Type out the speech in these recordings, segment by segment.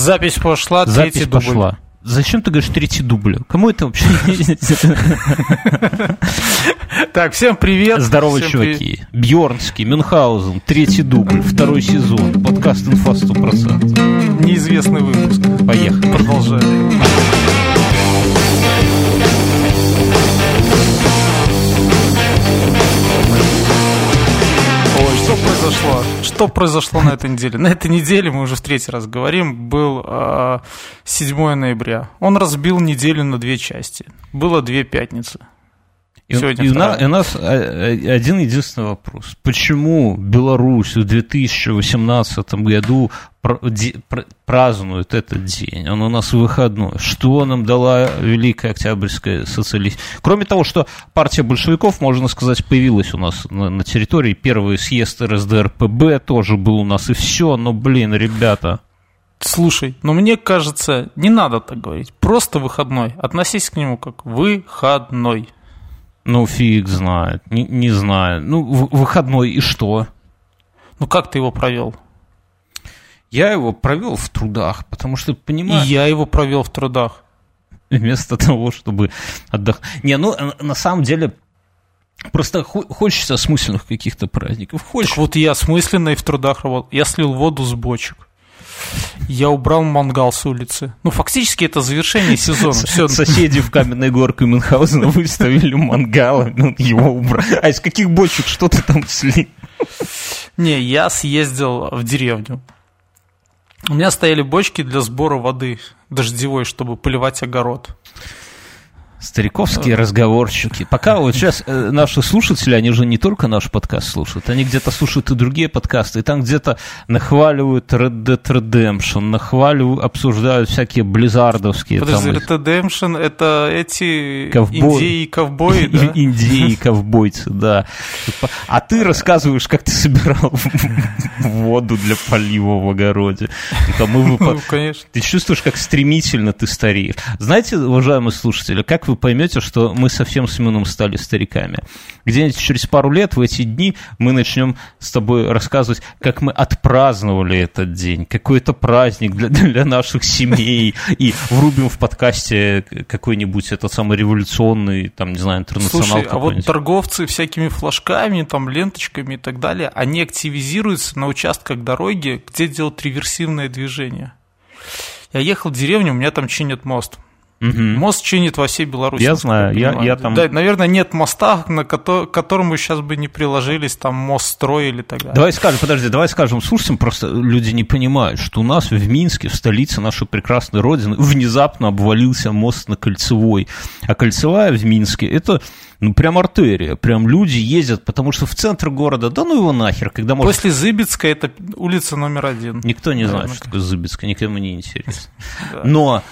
Запись пошла, Запись третий дубль. пошла. Зачем ты говоришь третий дубль? Кому это вообще? Так, всем привет. Здорово, чуваки. Бьорнский, Мюнхгаузен, третий дубль, второй сезон. Подкаст «Инфа 100%». привет. Неизвестный выпуск. Поехали. Продолжаем. Что произошло? Что произошло на этой неделе? На этой неделе, мы уже в третий раз говорим, был э, 7 ноября. Он разбил неделю на две части. Было две пятницы. И, Сегодня и вторая. и у нас э, э, один единственный вопрос. Почему Беларусь в 2018 году празднует этот день? Он у нас выходной. Что нам дала Великая Октябрьская социалистическая... Кроме того, что партия большевиков, можно сказать, появилась у нас на, на территории. Первый съезд РСДРПБ тоже был у нас, и все. Но, блин, ребята... Слушай, но мне кажется, не надо так говорить. Просто выходной. Относись к нему как выходной. Ну, фиг знает, не, не знаю. Ну, в- выходной и что? Ну как ты его провел? Я его провел в трудах, потому что, И понимаешь... я его провел в трудах. вместо того, чтобы отдохнуть. Не, ну, э, на самом деле, просто хо- хочется осмысленных каких-то праздников. Так Хочешь, вот я осмысленно и в трудах работал. Я слил воду с бочек. Я убрал мангал с улицы. Ну, фактически это завершение сезона. Все. соседи в Каменной горке Мюнхгаузена выставили мангалы, ну, его убрали. А из каких бочек что ты там слил? Не, я съездил в деревню. У меня стояли бочки для сбора воды дождевой, чтобы поливать огород. Стариковские разговорчики. Пока вот сейчас э, наши слушатели, они же не только наш подкаст слушают, они где-то слушают и другие подкасты, и там где-то нахваливают Red Dead Redemption, нахваливают, обсуждают всякие близзардовские Подожди, там, Red Dead Redemption это эти Ковбой. индеи и ковбои, да? Индеи, ковбойцы, да. А ты рассказываешь, как ты собирал воду для полива в огороде. И Ну, конечно. Ты чувствуешь, как стремительно ты стареешь. Знаете, уважаемые слушатели, как вы поймете, что мы совсем с Семеном стали стариками? Где-нибудь через пару лет в эти дни мы начнем с тобой рассказывать, как мы отпраздновали этот день, какой это праздник для, для наших семей, и врубим в подкасте какой-нибудь этот самый революционный, там, не знаю, интернационал Слушай, а вот торговцы всякими флажками, там, ленточками и так далее, они активизируются на участках дороги, где делают реверсивное движение. Я ехал в деревню, у меня там чинят мост. Мгм. Мост чинит во всей Беларуси. Я знаю, я- я там- Да, наверное, нет моста, на к которому сейчас бы не приложились, там мост строили и так далее. Давай скажем, подожди, давай скажем слушателям, просто люди не понимают, что у нас в Минске, в столице нашей прекрасной родины, внезапно обвалился мост на Кольцевой. А Кольцевая в Минске – это ну, прям артерия, прям люди ездят, потому что в центр города, да ну его нахер, когда можно... После Зыбицка это улица номер один. Никто не Да, знает, ну, что такое Зыбицкая, никому не интересно. Но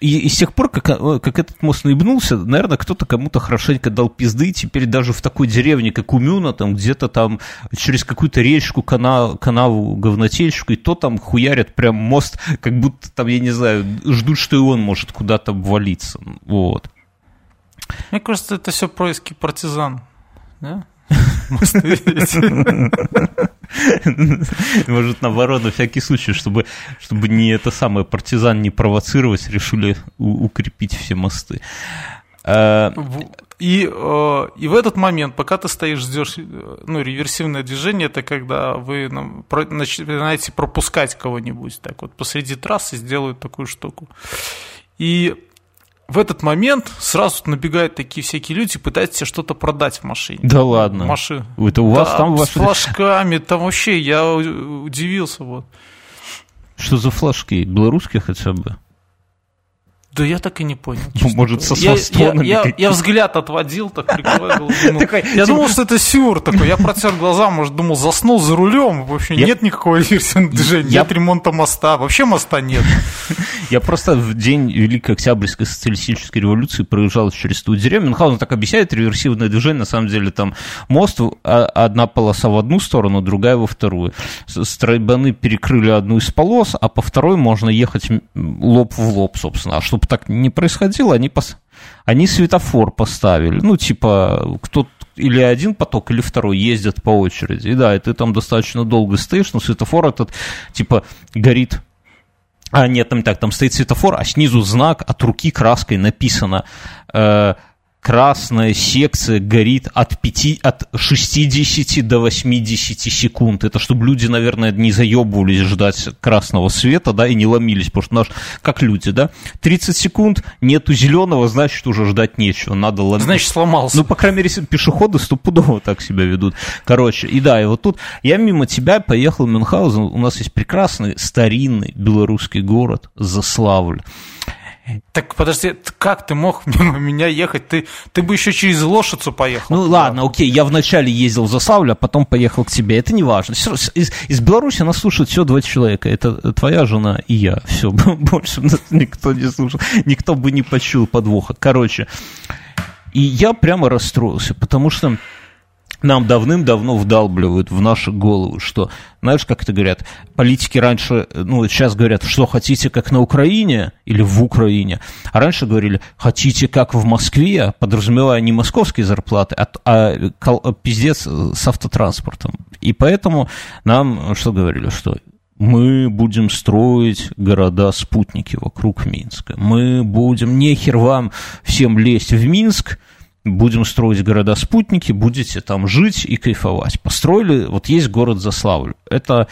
и, и с тех пор, как, э, как этот мост наебнулся, наверное, кто-то кому-то хорошенько дал пизды, и теперь даже в такой деревне, как Умюна, там где-то там через какую-то речку, канал, канаву, говнотечку, и то там хуярят прям мост, как будто там, я не знаю, ждут, что и он может куда-то обвалиться. Вот. Мне кажется, это все происки партизан. Да? Может, наоборот, на всякий случай, чтобы, чтобы не это самое партизан не провоцировать, решили укрепить все мосты. А, И, э, и в этот момент, пока ты стоишь, ждешь, э, ну, реверсивное движение, это когда вы начинаете пропускать кого-нибудь, так вот, посреди трассы сделают такую штуку. И в этот момент сразу набегают такие всякие люди, пытаются тебе что-то продать в машине. Да ладно. Машин. Это у вас Да, там с ваши... флажками, там вообще я удивился, вот. Что за флажки? Белорусские хотя бы? Да я так и не понял. Честно может, со я, я, я, я взгляд отводил, так. Такой, Я типа- думал, что это сюр такой. Я протер глаза, может, думал, заснул за рулем. Вообще нет никакого реверсивного движения, нет ремонта моста. Вообще моста нет. Я просто в день Великой Октябрьской социалистической революции проезжал через ту деревню. Мюнхгаузен так объясняет реверсивное движение. На самом деле там мост, а- одна полоса в одну сторону, другая во вторую. Стройбаны перекрыли одну из полос, а по второй можно ехать лоб в лоб, собственно. А чтобы так не происходило, они, пос... они светофор поставили. Ну, типа, кто или один поток, или второй ездят по очереди. И да, и ты там достаточно долго стоишь, но светофор этот, типа, горит А, нет, там так, там стоит светофор, а снизу знак от руки краской написано э, красная секция горит от, 5, от 60 до 80 секунд. Это чтобы люди, наверное, не заебывались ждать красного света, да, и не ломились, потому что наш, как люди, да, 30 секунд, нету зеленого, значит, уже ждать нечего, надо ломить. Значит, сломался. Ну, по крайней мере, пешеходы стопудово так себя ведут. Короче, и да, и вот тут я мимо тебя поехал в Мюнхгаузен, у нас есть прекрасный старинный белорусский город Заславль. Так подожди, как ты мог мимо меня ехать? Ты, ты бы еще через Лошицу поехал. Ну ладно, окей, я вначале ездил в Заславль, а потом поехал к тебе. Это не важно. Из, из Беларуси нас слушают всего два человека. Это твоя жена и я. Все, больше нас никто не слушал. Никто бы не почул подвоха. Короче, и я прямо расстроился, потому что нам давным-давно вдалбливают в наши головы, что, знаешь, как это говорят, политики раньше, ну, сейчас говорят, что хотите, как на Украине или в Украине, а раньше говорили, хотите, как в Москве, подразумевая не московские зарплаты, а, а, а пиздец с автотранспортом. И поэтому нам что говорили, что мы будем строить города-спутники вокруг Минска. Мы будем, нехер вам всем лезть в Минск, будем строить города-спутники, будете там жить и кайфовать. Построили, вот есть город Заславль. Это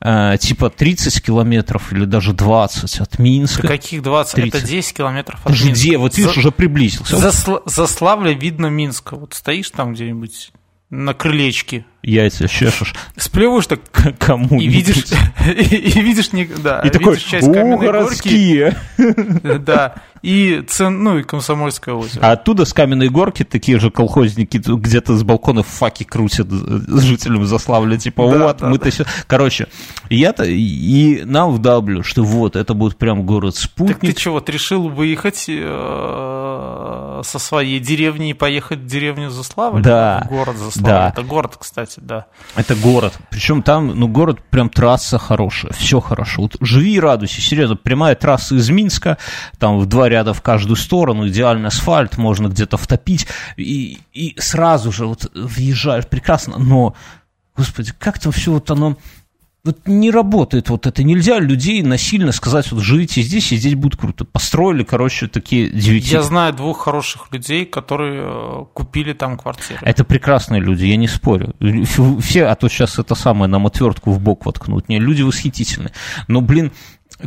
э, типа 30 километров или даже 20 от Минска. Да каких 20? 30. Это 10 километров от Минска. Где? Вот видишь, За... уже приблизился. Засла... Заславля видно Минска. Вот стоишь там где-нибудь на крылечке. Яйца чешешь. Сплевываешь так кому И видишь, и, и видишь, да, и такой, часть каменной городские. горки. Да, и цен, ну и Комсомольское озеро. А оттуда с каменной горки такие же колхозники где-то с балконов факи крутят с жителям Заславля, типа да, вот, да, мы-то да. Короче, я-то и нам вдавлю, что вот, это будет прям город-спутник. Так ты чего, вот решил выехать э, со своей деревни и поехать в деревню Заславль? Да. В город Заславль. Да. Это город, кстати кстати, да. Это город. Причем там, ну, город прям трасса хорошая, все хорошо. Вот живи и радуйся, серьезно. Прямая трасса из Минска, там в два ряда в каждую сторону, идеальный асфальт, можно где-то втопить. И, и сразу же вот въезжаешь прекрасно, но, господи, как там все вот оно вот не работает вот это. Нельзя людей насильно сказать, вот живите здесь, и здесь будет круто. Построили, короче, такие девяти... Я знаю двух хороших людей, которые э, купили там квартиры. Это прекрасные люди, я не спорю. Все, а то сейчас это самое, нам отвертку в бок воткнут. Не, люди восхитительные. Но, блин,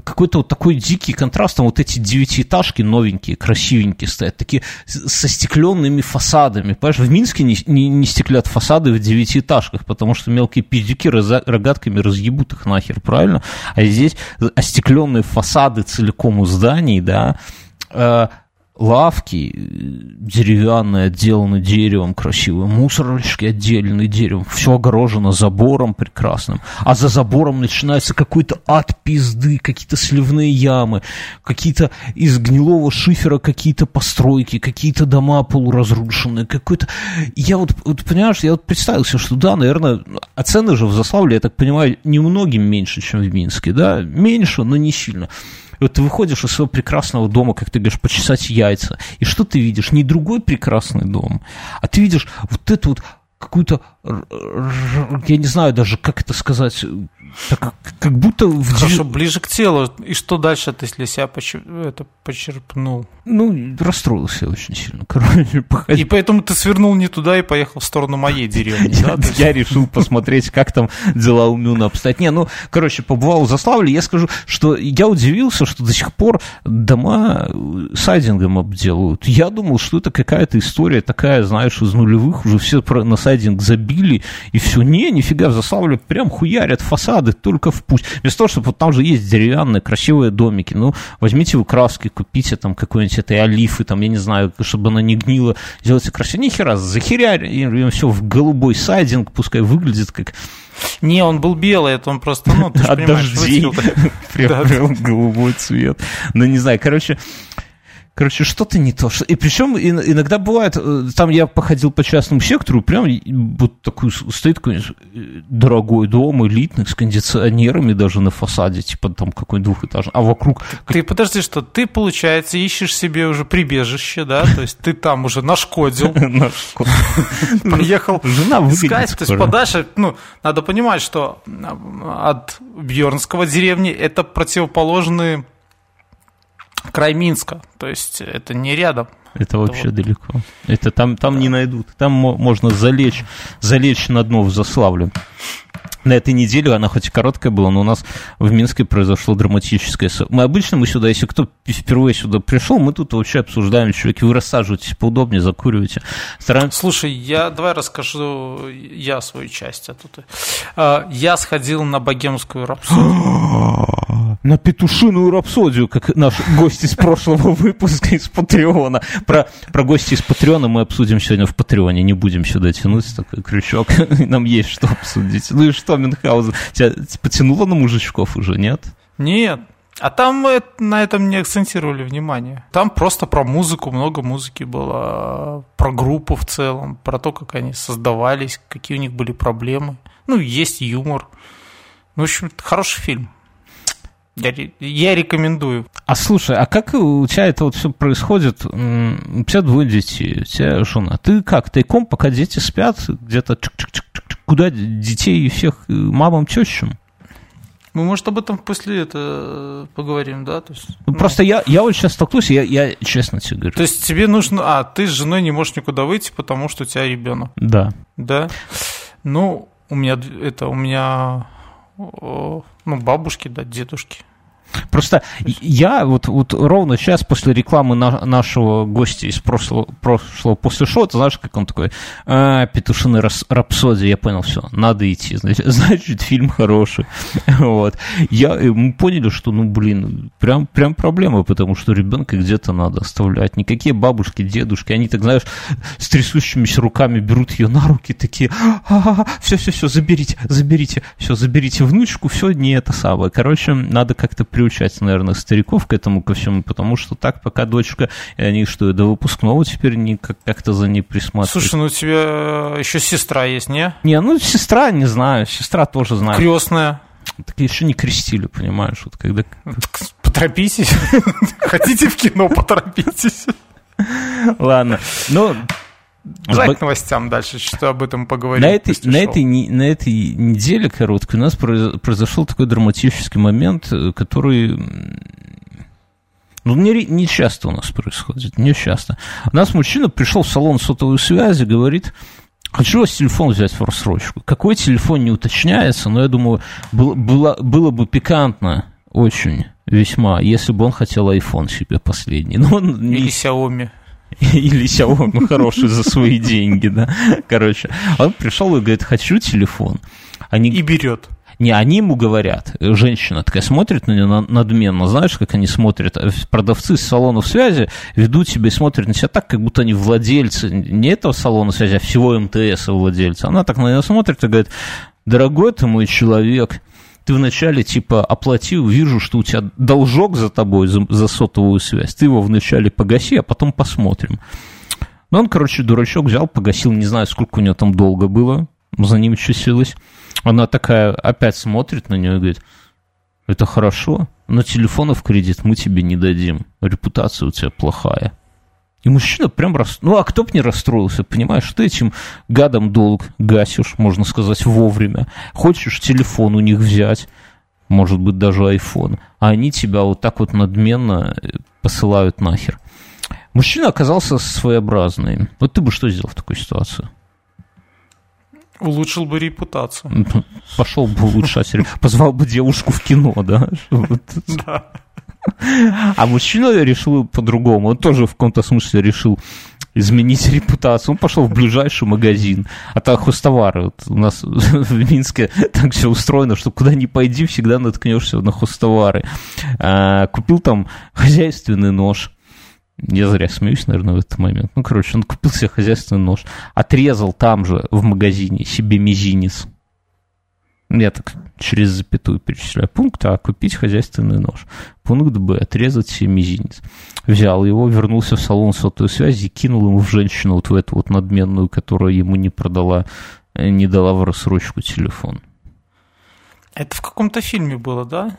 какой-то вот такой дикий контраст, там вот эти девятиэтажки новенькие, красивенькие стоят, такие со стекленными фасадами. Понимаешь, в Минске не, не, не стеклят фасады в девятиэтажках, потому что мелкие пиздюки рогатками разъебут их нахер, правильно? А здесь остекленные фасады целиком у зданий, да, э, лавки деревянные, отделаны деревом красивые, мусорочки отделены деревом, все огорожено забором прекрасным, а за забором начинается какой-то ад пизды, какие-то сливные ямы, какие-то из гнилого шифера какие-то постройки, какие-то дома полуразрушенные, какой-то... Я вот, вот, понимаешь, я вот представил себе, что да, наверное, а цены же в Заславле, я так понимаю, немногим меньше, чем в Минске, да, меньше, но не сильно. И вот ты выходишь из своего прекрасного дома, как ты говоришь, почесать яйца, и что ты видишь? Не другой прекрасный дом, а ты видишь вот эту вот какую-то, я не знаю даже, как это сказать, так, как будто... В Хорошо, ближе к телу. И что дальше ты для себя это почерпнул? Ну, расстроился очень сильно. Короче, и поэтому ты свернул не туда и поехал в сторону моей деревни, да? Я решил посмотреть, как там дела у Мюна обстоят. Не, ну, короче, побывал в Заславле, я скажу, что я удивился, что до сих пор дома сайдингом обделывают. Я думал, что это какая-то история такая, знаешь, из нулевых, уже все на сайдинг забили, и все. Не, нифига, в Заславле прям хуярят фасад фасады только в путь. Вместо того, чтобы вот там же есть деревянные красивые домики, ну, возьмите вы краски, купите там какой-нибудь этой олифы, там, я не знаю, чтобы она не гнила, сделайте красиво. Ни хера, захеряли, все в голубой сайдинг, пускай выглядит как не, он был белый, это он просто, ну, ты От дождей приобрел голубой цвет. Ну, не знаю, короче, Короче, что-то не то. И причем иногда бывает, э, там я походил по частному сектору, прям вот такой стоит какой дорогой дом, элитный, с кондиционерами даже на фасаде, типа там какой-нибудь двухэтажный, а вокруг... Ты подожди, что ты, получается, ищешь себе уже прибежище, да? То есть ты там уже нашкодил. Приехал искать. То есть подальше, ну, надо понимать, что от Бьернского деревни это противоположные край Минска. То есть это не рядом. Это, это вообще вот... далеко. Это там, там да. не найдут. Там можно залечь, залечь на дно в Заславле на этой неделе, она хоть и короткая была, но у нас в Минске произошло драматическое... Мы обычно, мы сюда, если кто впервые сюда пришел, мы тут вообще обсуждаем, человек, вы рассаживаетесь поудобнее, закуриваете. Стараемся... Слушай, я давай расскажу я свою часть. А тут... А, я сходил на богемскую рапсодию. на петушиную рапсодию, как наш гость из прошлого выпуска из Патреона. Про, про гостей из Патреона мы обсудим сегодня в Патреоне, не будем сюда тянуть такой крючок, нам есть что обсудить. Ну и что, Мюнхгаузен, тебя потянуло на мужичков уже, нет? Нет, а там на этом не акцентировали внимание. Там просто про музыку, много музыки было, про группу в целом, про то, как они создавались, какие у них были проблемы. Ну, есть юмор. Ну, в общем, хороший фильм. Я, я рекомендую. А слушай, а как у тебя это вот все происходит? У тебя двое детей, у тебя жена. Ты как, тайком, пока дети спят, где-то куда детей и всех э, мамам, тещам? Мы, может, об этом после этого поговорим, да? То есть, ну, Просто я, я вот сейчас столкнусь, я, я честно тебе говорю. То есть тебе нужно... А, ты с женой не можешь никуда выйти, потому что у тебя ребенок. Да. Да? Ну, у меня это, у меня ну, бабушки, да, дедушки. Просто я вот, вот ровно сейчас после рекламы на, нашего гостя из прошлого, прошлого после шоу, ты знаешь, как он такой, а, петушиный рапсодия, я понял, все, надо идти, значит, значит фильм хороший. вот. Я, мы поняли, что, ну, блин, прям, прям проблема, потому что ребенка где-то надо оставлять. Никакие бабушки, дедушки, они так, знаешь, с трясущимися руками берут ее на руки, такие, все-все-все, заберите, заберите, все, заберите внучку, все, не это самое. Короче, надо как-то приучать, наверное, стариков к этому ко всему, потому что так, пока дочка, и они что, до выпускного теперь не, как-то за ней присматривают. Слушай, ну у тебя еще сестра есть, не? Не, ну сестра, не знаю, сестра тоже знает. Крестная. Так еще не крестили, понимаешь, вот когда... Поторопитесь. Хотите в кино, поторопитесь. Ладно, ну, Давай к новостям дальше, что об этом поговорим. На этой, на, этой, на этой неделе короткой у нас произошел такой драматический момент, э, который ну, не, не часто у нас происходит, не часто. У нас мужчина пришел в салон сотовой связи, говорит, хочу вас телефон взять в рассрочку. Какой телефон не уточняется, но я думаю, было, было, было бы пикантно очень весьма, если бы он хотел iPhone себе последний. Но он не... Или Xiaomi. Или Xiaomi ну, хороший за свои деньги, да. Короче, он пришел и говорит, хочу телефон. Они... И берет. Не, они ему говорят, женщина такая смотрит на него надменно, знаешь, как они смотрят, продавцы с салонов связи ведут себя и смотрят на себя так, как будто они владельцы не этого салона связи, а всего МТС владельца. Она так на него смотрит и говорит, дорогой ты мой человек, ты вначале типа оплатил, вижу, что у тебя должок за тобой, за, за сотовую связь, ты его вначале погаси, а потом посмотрим. Ну, он, короче, дурачок взял, погасил, не знаю, сколько у него там долго было, за ним числилось. Она такая опять смотрит на нее и говорит, это хорошо, но телефона в кредит мы тебе не дадим, репутация у тебя плохая. И мужчина прям рас... Ну, а кто бы не расстроился, понимаешь, ты этим гадом долг гасишь, можно сказать, вовремя. Хочешь телефон у них взять, может быть, даже iPhone, а они тебя вот так вот надменно э, посылают нахер. Мужчина оказался своеобразный. Вот ты бы что сделал в такой ситуации? Улучшил бы репутацию. Пошел бы улучшать. Позвал бы девушку в кино, да? Да. А мужчина решил по-другому. Он тоже в каком-то смысле решил изменить репутацию. Он пошел в ближайший магазин. А так хостовары. Вот у нас в Минске так все устроено, что куда ни пойди, всегда наткнешься на хостовары. А, купил там хозяйственный нож. Я зря смеюсь, наверное, в этот момент. Ну, короче, он купил себе хозяйственный нож, отрезал там же, в магазине, себе мизинец Я так через запятую перечисляю. Пункт А – купить хозяйственный нож. Пункт Б – отрезать себе мизинец. Взял его, вернулся в салон сотовой связи, кинул ему в женщину вот в эту вот надменную, которая ему не продала, э, не дала в рассрочку телефон. Это в каком-то фильме было, да?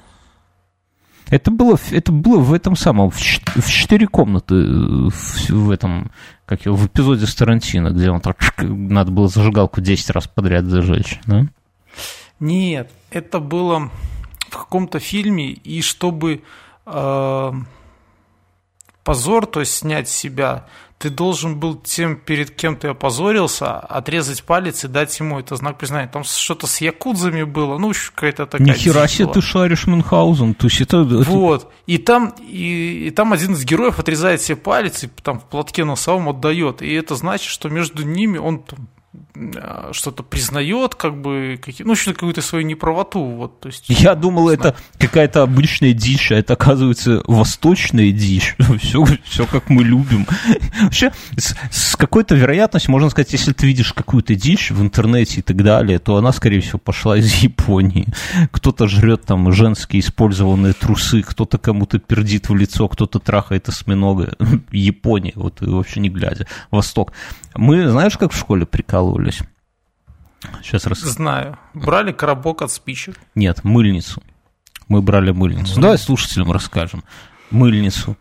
Это было, это было в этом самом, в, четыре комнаты, э, в, в этом, как его, в эпизоде с Тарантино, где он так, надо было зажигалку 10 раз подряд зажечь, да? Нет, это было в каком-то фильме, и чтобы э, позор, то есть снять с себя, ты должен был тем, перед кем ты опозорился, отрезать палец и дать ему это знак признания. Там что-то с якудзами было, ну, какая-то такая... Нихера себе ты шаришь Мюнхгаузен, то есть это... Вот, и там, и, и там один из героев отрезает себе палец и там в платке носовом отдает, и это значит, что между ними он там, что-то признает, как бы, какие, ну, что какую-то свою неправоту. Вот, то есть, Я думал, это какая-то обычная дичь, а это, оказывается, восточная дичь. Все, все как мы любим. Вообще, с, с какой-то вероятностью, можно сказать, если ты видишь какую-то дичь в интернете и так далее, то она, скорее всего, пошла из Японии. Кто-то жрет там женские использованные трусы, кто-то кому-то пердит в лицо, кто-то трахает осьминога. Япония, вот вообще не глядя. Восток. Мы, знаешь, как в школе прикалывались? Сейчас рас... Знаю. Брали коробок от спичек? Нет, мыльницу. Мы брали мыльницу. Mm-hmm. Давай слушателям расскажем. Мыльницу.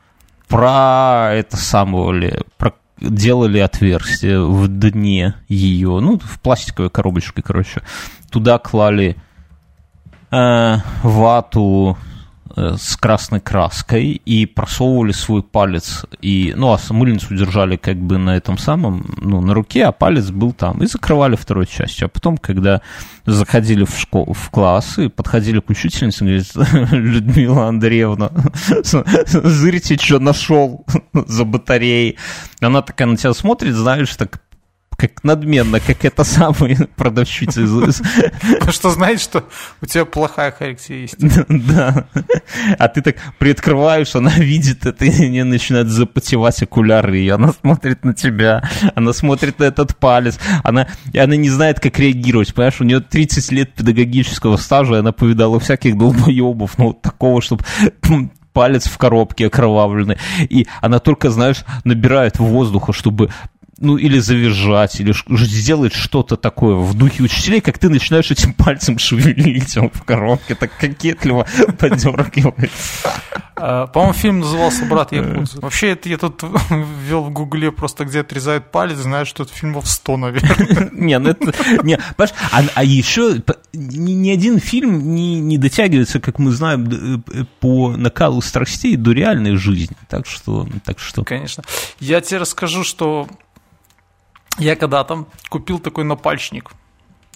Про это самое про делали отверстие в дне ее, ну, в пластиковой коробочке, короче. Туда клали э, вату с красной краской и просовывали свой палец, и, ну, а мыльницу держали как бы на этом самом, ну, на руке, а палец был там, и закрывали второй частью. А потом, когда заходили в школу, в класс, и подходили к учительнице, говорит, Людмила Андреевна, зырите, что нашел за батареей. Она такая на тебя смотрит, знаешь, так как надменно, как это самая продавщица что знает, что у тебя плохая характеристика. Да. А ты так приоткрываешь, она видит это, и не начинает запотевать окуляры, и она смотрит на тебя, она смотрит на этот палец, она, и она не знает, как реагировать, понимаешь, у нее 30 лет педагогического стажа, и она повидала всяких долбоебов, ну, вот такого, чтобы палец в коробке окровавленный, и она только, знаешь, набирает воздуха, чтобы ну, или завизжать, или сделать что-то такое в духе учителей, как ты начинаешь этим пальцем шевелить он в коробке, так кокетливо подергивает. А, по-моему, фильм назывался «Брат Якудза». Вообще, это я тут ввел в гугле просто, где отрезают палец, знаю, что это фильмов 100, наверное. Не, ну это... Не, а, а еще ни, один фильм не, не дотягивается, как мы знаем, э, по накалу страстей до реальной жизни. Так что... Так что... Конечно. Я тебе расскажу, что я когда-то купил такой напальчник.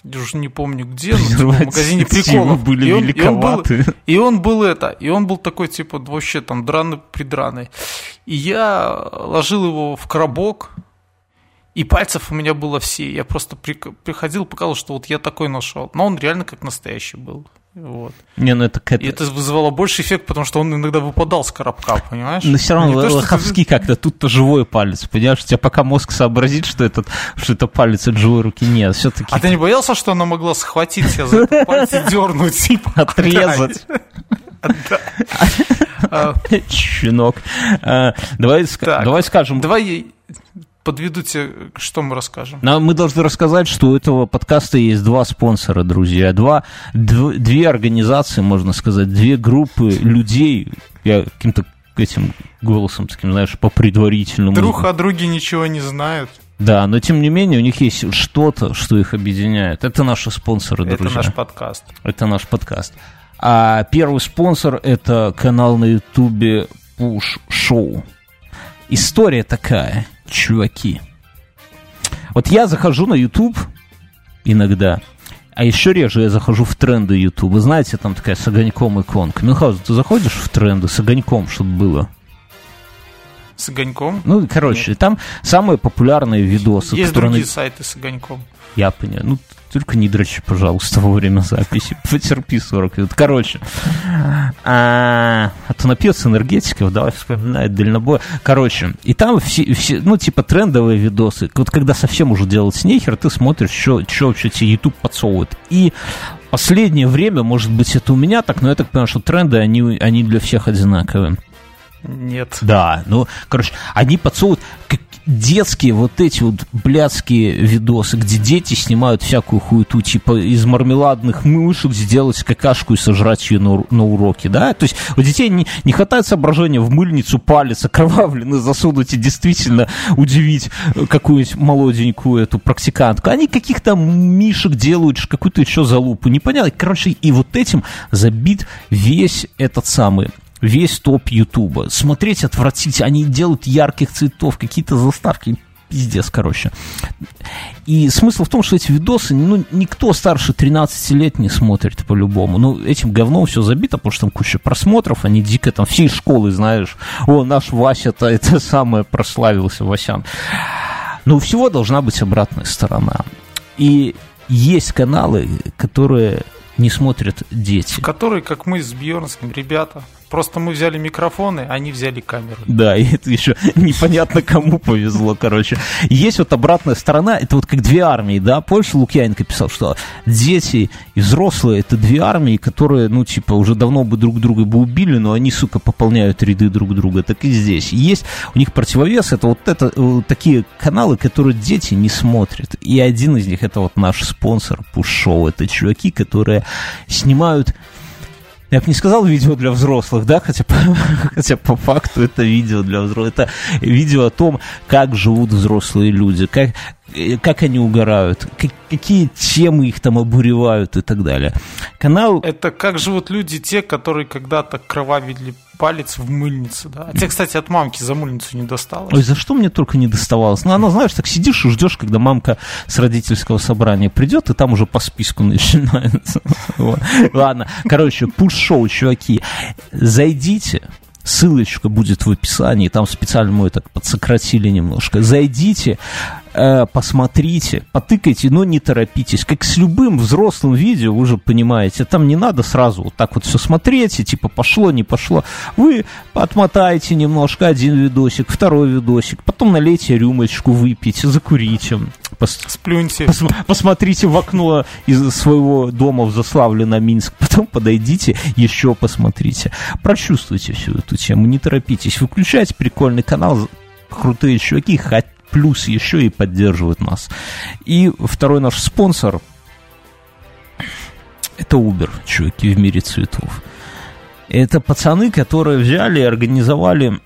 Я уже не помню где, но типа, в магазине приколов. были и он, и он, был, и он был это, и он был такой, типа, вообще там драный придраный. И я ложил его в коробок, и пальцев у меня было все. Я просто приходил, показал, что вот я такой нашел. Но он реально как настоящий был. Вот. Не, ну это, это... И это вызывало больше эффект, потому что он иногда выпадал с коробка, понимаешь? Но все равно лоховски что как-то, тут-то живой палец, понимаешь? У тебя пока мозг сообразит, что, этот, что это палец от живой руки, нет, все-таки... А ты не боялся, что она могла схватить тебя за палец и дернуть? Типа, Отрезать. Щенок. А, давай скажем... Давай подведу тебе, что мы расскажем. Но мы должны рассказать, что у этого подкаста есть два спонсора, друзья. Два, дв, две организации, можно сказать, две группы людей. Я каким-то этим голосом таким, знаешь, по предварительному. Друг о друге ничего не знают. Да, но тем не менее у них есть что-то, что их объединяет. Это наши спонсоры, друзья. Это наш подкаст. Это наш подкаст. А первый спонсор – это канал на ютубе Push Show. История такая – чуваки. Вот я захожу на YouTube иногда, а еще реже я захожу в тренды YouTube. Вы знаете, там такая с огоньком иконка. Мюнхгаузен, ты заходишь в тренды с огоньком, чтобы было? С огоньком? Ну, короче, Нет. там самые популярные видосы. Есть которые... другие сайты с огоньком. Я понял. Ну, только не дрочи, пожалуйста, во время записи. Потерпи 40 минут. Короче, а, а то напьется энергетиков, давай вспоминает дальнобой. Короче, и там все, все, ну, типа трендовые видосы. Вот когда совсем уже делать нехер, ты смотришь, что, вообще тебе YouTube подсовывает. И последнее время, может быть, это у меня так, но я так понимаю, что тренды, они, они для всех одинаковые. Нет. Да, ну, короче, они подсовывают детские вот эти вот блядские видосы, где дети снимают всякую хуету, типа из мармеладных мышек сделать какашку и сожрать ее на, на уроке, да? То есть у детей не, не хватает соображения в мыльницу палец окровавленный засунуть и действительно удивить какую-нибудь молоденькую эту практикантку. Они каких-то мишек делают, какую-то еще залупу, непонятно. Короче, и вот этим забит весь этот самый весь топ Ютуба. Смотреть отвратительно. Они делают ярких цветов, какие-то заставки. Пиздец, короче. И смысл в том, что эти видосы, ну, никто старше 13 лет не смотрит по-любому. Ну, этим говном все забито, потому что там куча просмотров, они дико там всей школы, знаешь, о, наш Вася-то это самое прославился, Васян. Но у всего должна быть обратная сторона. И есть каналы, которые не смотрят дети. Которые, как мы с Бьернским, ребята, Просто мы взяли микрофоны, они взяли камеры. Да, и это еще непонятно кому повезло, короче. Есть вот обратная сторона, это вот как две армии, да, Польша Лукьяненко писал, что дети и взрослые это две армии, которые, ну, типа, уже давно бы друг друга бы убили, но они, сука, пополняют ряды друг друга. Так и здесь. Есть у них противовес, это вот это вот такие каналы, которые дети не смотрят. И один из них это вот наш спонсор Пушоу. Это чуваки, которые снимают я бы не сказал видео для взрослых, да, хотя, хотя по факту это видео для взрослых. Это видео о том, как живут взрослые люди, как, как они угорают, как, какие темы их там обуревают и так далее. Канал... Это как живут люди, те, которые когда-то кровавили палец в мыльнице, да. А тебе, кстати, от мамки за мыльницу не досталось. Ой, за что мне только не доставалось? Ну, она, знаешь, так сидишь и ждешь, когда мамка с родительского собрания придет, и там уже по списку начинается. Ладно, короче, пуш-шоу, чуваки. Зайдите, ссылочка будет в описании, там специально мы это подсократили немножко. Зайдите, Э, посмотрите, потыкайте, но не торопитесь. Как с любым взрослым видео, вы же понимаете, там не надо сразу вот так вот все смотреть, и типа пошло, не пошло. Вы отмотаете немножко один видосик, второй видосик, потом налейте рюмочку, выпейте, закурите. Пос... Сплюньте. Пос... Посмотрите в окно из своего дома в Заславле на Минск, потом подойдите, еще посмотрите. Прочувствуйте всю эту тему, не торопитесь. Выключайте прикольный канал, крутые чуваки, плюс еще и поддерживают нас. И второй наш спонсор это Uber, чуваки, в мире цветов. Это пацаны, которые взяли и организовали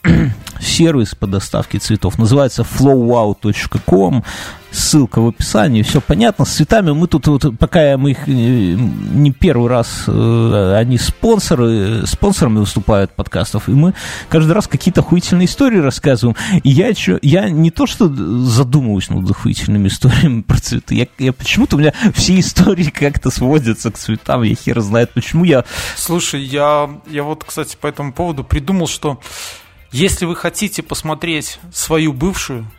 сервис по доставке цветов. Называется flowwow.com ссылка в описании, все понятно. С цветами мы тут, вот, пока мы их э, не первый раз, э, они спонсоры, спонсорами выступают подкастов, и мы каждый раз какие-то охуительные истории рассказываем. И я, чё, я не то, что задумываюсь над охуительными историями про цветы, я, я почему-то у меня все истории как-то сводятся к цветам, я хер знает, почему я... Слушай, я, я вот, кстати, по этому поводу придумал, что если вы хотите посмотреть свою бывшую,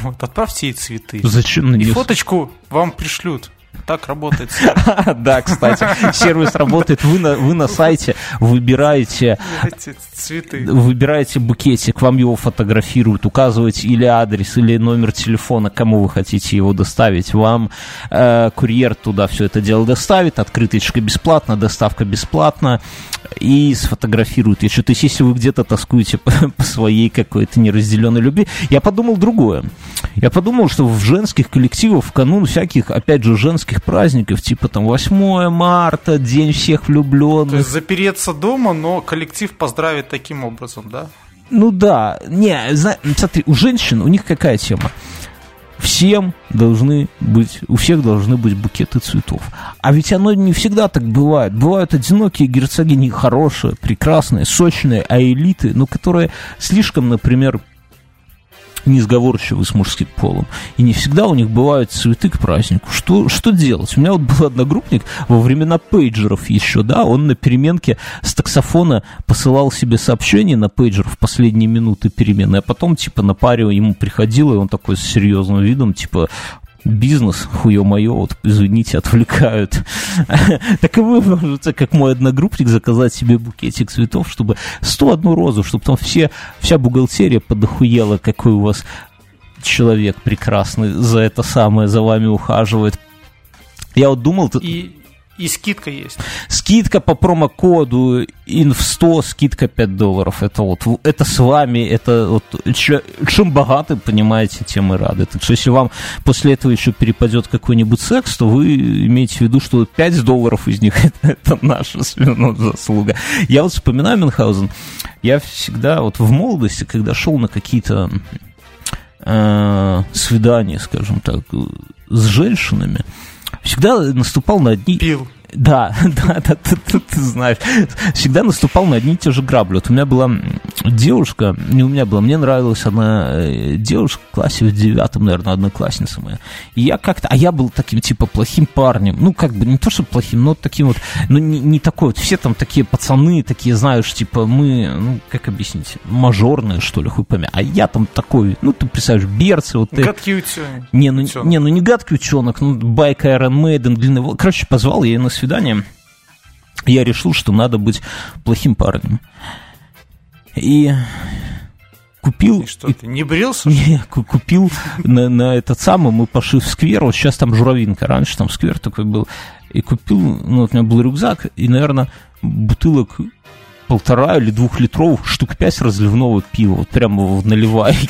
вот, отправьте ей цветы. Зачем? И фоточку вам пришлют. Так работает Да, кстати, сервис работает. Вы на, вы на сайте выбираете цветы. Выбираете букетик, вам его фотографируют, указываете или адрес, или номер телефона, кому вы хотите его доставить. Вам э, курьер туда все это дело доставит, открыточка бесплатно, доставка бесплатна и сфотографируют еще. То есть, если вы где-то тоскуете по, по своей какой-то неразделенной любви, я подумал другое. Я подумал, что в женских коллективах в канун всяких, опять же, женских праздников, типа там 8 марта, День всех влюбленных. То есть запереться дома, но коллектив поздравит таким образом, да? Ну да, не, смотри, у женщин, у них какая тема? всем должны быть, у всех должны быть букеты цветов. А ведь оно не всегда так бывает. Бывают одинокие герцогини хорошие, прекрасные, сочные, а элиты, ну, которые слишком, например, несговорчивы с мужским полом. И не всегда у них бывают цветы к празднику. Что, что делать? У меня вот был одногруппник во времена пейджеров еще, да, он на переменке с таксофона посылал себе сообщение на пейджер в последние минуты перемены, а потом, типа, на паре ему приходило, и он такой с серьезным видом, типа, бизнес, хуе мое, вот, извините, отвлекают. так и вы можете, как мой одногруппник, заказать себе букетик цветов, чтобы 101 розу, чтобы там все, вся бухгалтерия подохуела, какой у вас человек прекрасный за это самое, за вами ухаживает. Я вот думал... И, И скидка есть. Скидка по промокоду INF100, скидка 5 долларов. Это вот, это с вами, это вот, чем богаты, понимаете, тем и рады. Так что если вам после этого еще перепадет какой-нибудь секс, то вы имеете в виду, что 5 долларов из них это, это наша ну, заслуга. Я вот вспоминаю Мюнхгаузен, я всегда вот в молодости, когда шел на какие-то э, свидания, скажем так, с женщинами, всегда наступал на одни... Пил. Да, да, да, ты, ты, ты знаешь. Всегда наступал на одни и те же грабли. Вот у меня была девушка, не у меня была, мне нравилась одна э, девушка в классе в девятом, наверное, одноклассница моя. И я как-то, а я был таким, типа, плохим парнем. Ну, как бы, не то, что плохим, но таким вот, ну, не, не такой вот, все там такие пацаны, такие, знаешь, типа, мы, ну, как объяснить, мажорные, что ли, хуй пойми. А я там такой, ну, ты представляешь, берцы, вот ты. Гадкий утенок. Не, ну, не, ну, не гадкий утенок, ну, байк Iron Maiden, длинный, короче, позвал я ее на свидание, я решил, что надо быть плохим парнем. И купил... И что, ты не брился? Не, купил на, на этот самый, мы пошли в сквер, вот сейчас там журавинка, раньше там сквер такой был, и купил, ну, вот у меня был рюкзак, и, наверное, бутылок полтора или двухлитровых штук пять разливного пива, вот прямо в наливайке.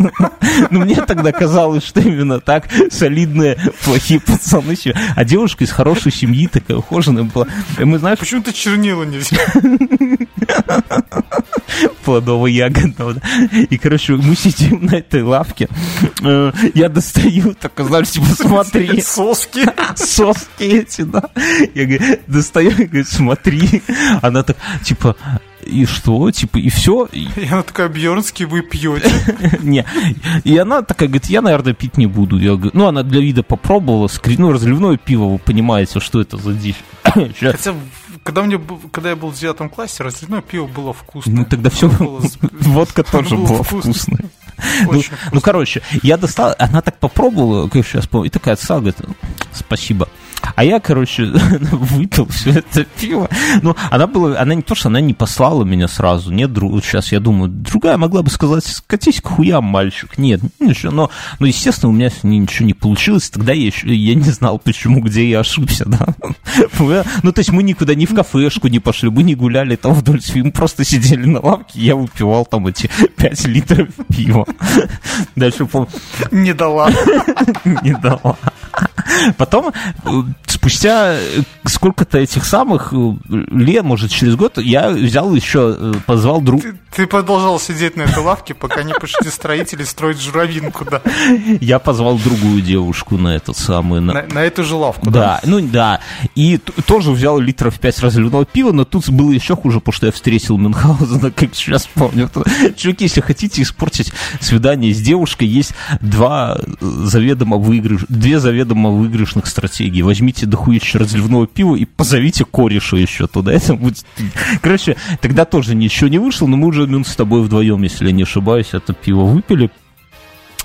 Но мне тогда казалось, что именно так солидные, плохие пацаны. А девушка из хорошей семьи, такая ухоженная была. Мы, знаешь... Почему ты чернила нельзя? плодово-ягодного. И, короче, мы сидим на этой лавке. Э, я достаю, так, знаешь, типа, смотри. Соски. Соски эти, да. Я говорю, достаю, и говорю, смотри. Она так, типа, и что, типа, и все. И она такая, Бьернский, вы пьете. Не, и она такая говорит, я, наверное, пить не буду. Я говорю, ну, она для вида попробовала, ну, разливное пиво, вы понимаете, что это за дичь. Хотя, когда, мне, когда я был в девятом классе, разливное пиво было вкусное. Ну, тогда все, водка тоже была вкусная. Ну, ну, короче, я достал, она так попробовала, как сейчас помню, и такая отстала, говорит, спасибо. А я, короче, выпил все это пиво. Ну, она была, она не то, что она не послала меня сразу. Нет, друг, сейчас я думаю, другая могла бы сказать, скатись к хуям, мальчик. Нет, ничего. Но, но естественно, у меня ничего не получилось. Тогда я еще, я не знал, почему, где я ошибся, да. Ну, то есть мы никуда ни в кафешку не пошли, мы не гуляли там вдоль мы просто сидели на лавке, я выпивал там эти 5 литров пива. Дальше помню. Не дала. Не дала. Потом, э, спустя э, сколько-то этих самых э, лет, может, через год, я взял еще, позвал друг... Ты, ты продолжал сидеть на этой лавке, пока не пошли строители строить журавинку, да? Я позвал другую девушку на этот самый... На, на, эту же лавку, да? Да, ну да. И тоже взял литров 5 разливного пива, но тут было еще хуже, потому что я встретил Мюнхгаузена, как сейчас помню. Чуваки, если хотите испортить свидание с девушкой, есть два заведомо выигрыш... две заведомо выигрышных стратегий. Возьмите дохуище разливного пива и позовите кореша еще туда. Это будет... Короче, тогда тоже ничего не вышло, но мы уже Мюн с тобой вдвоем, если я не ошибаюсь, это пиво выпили.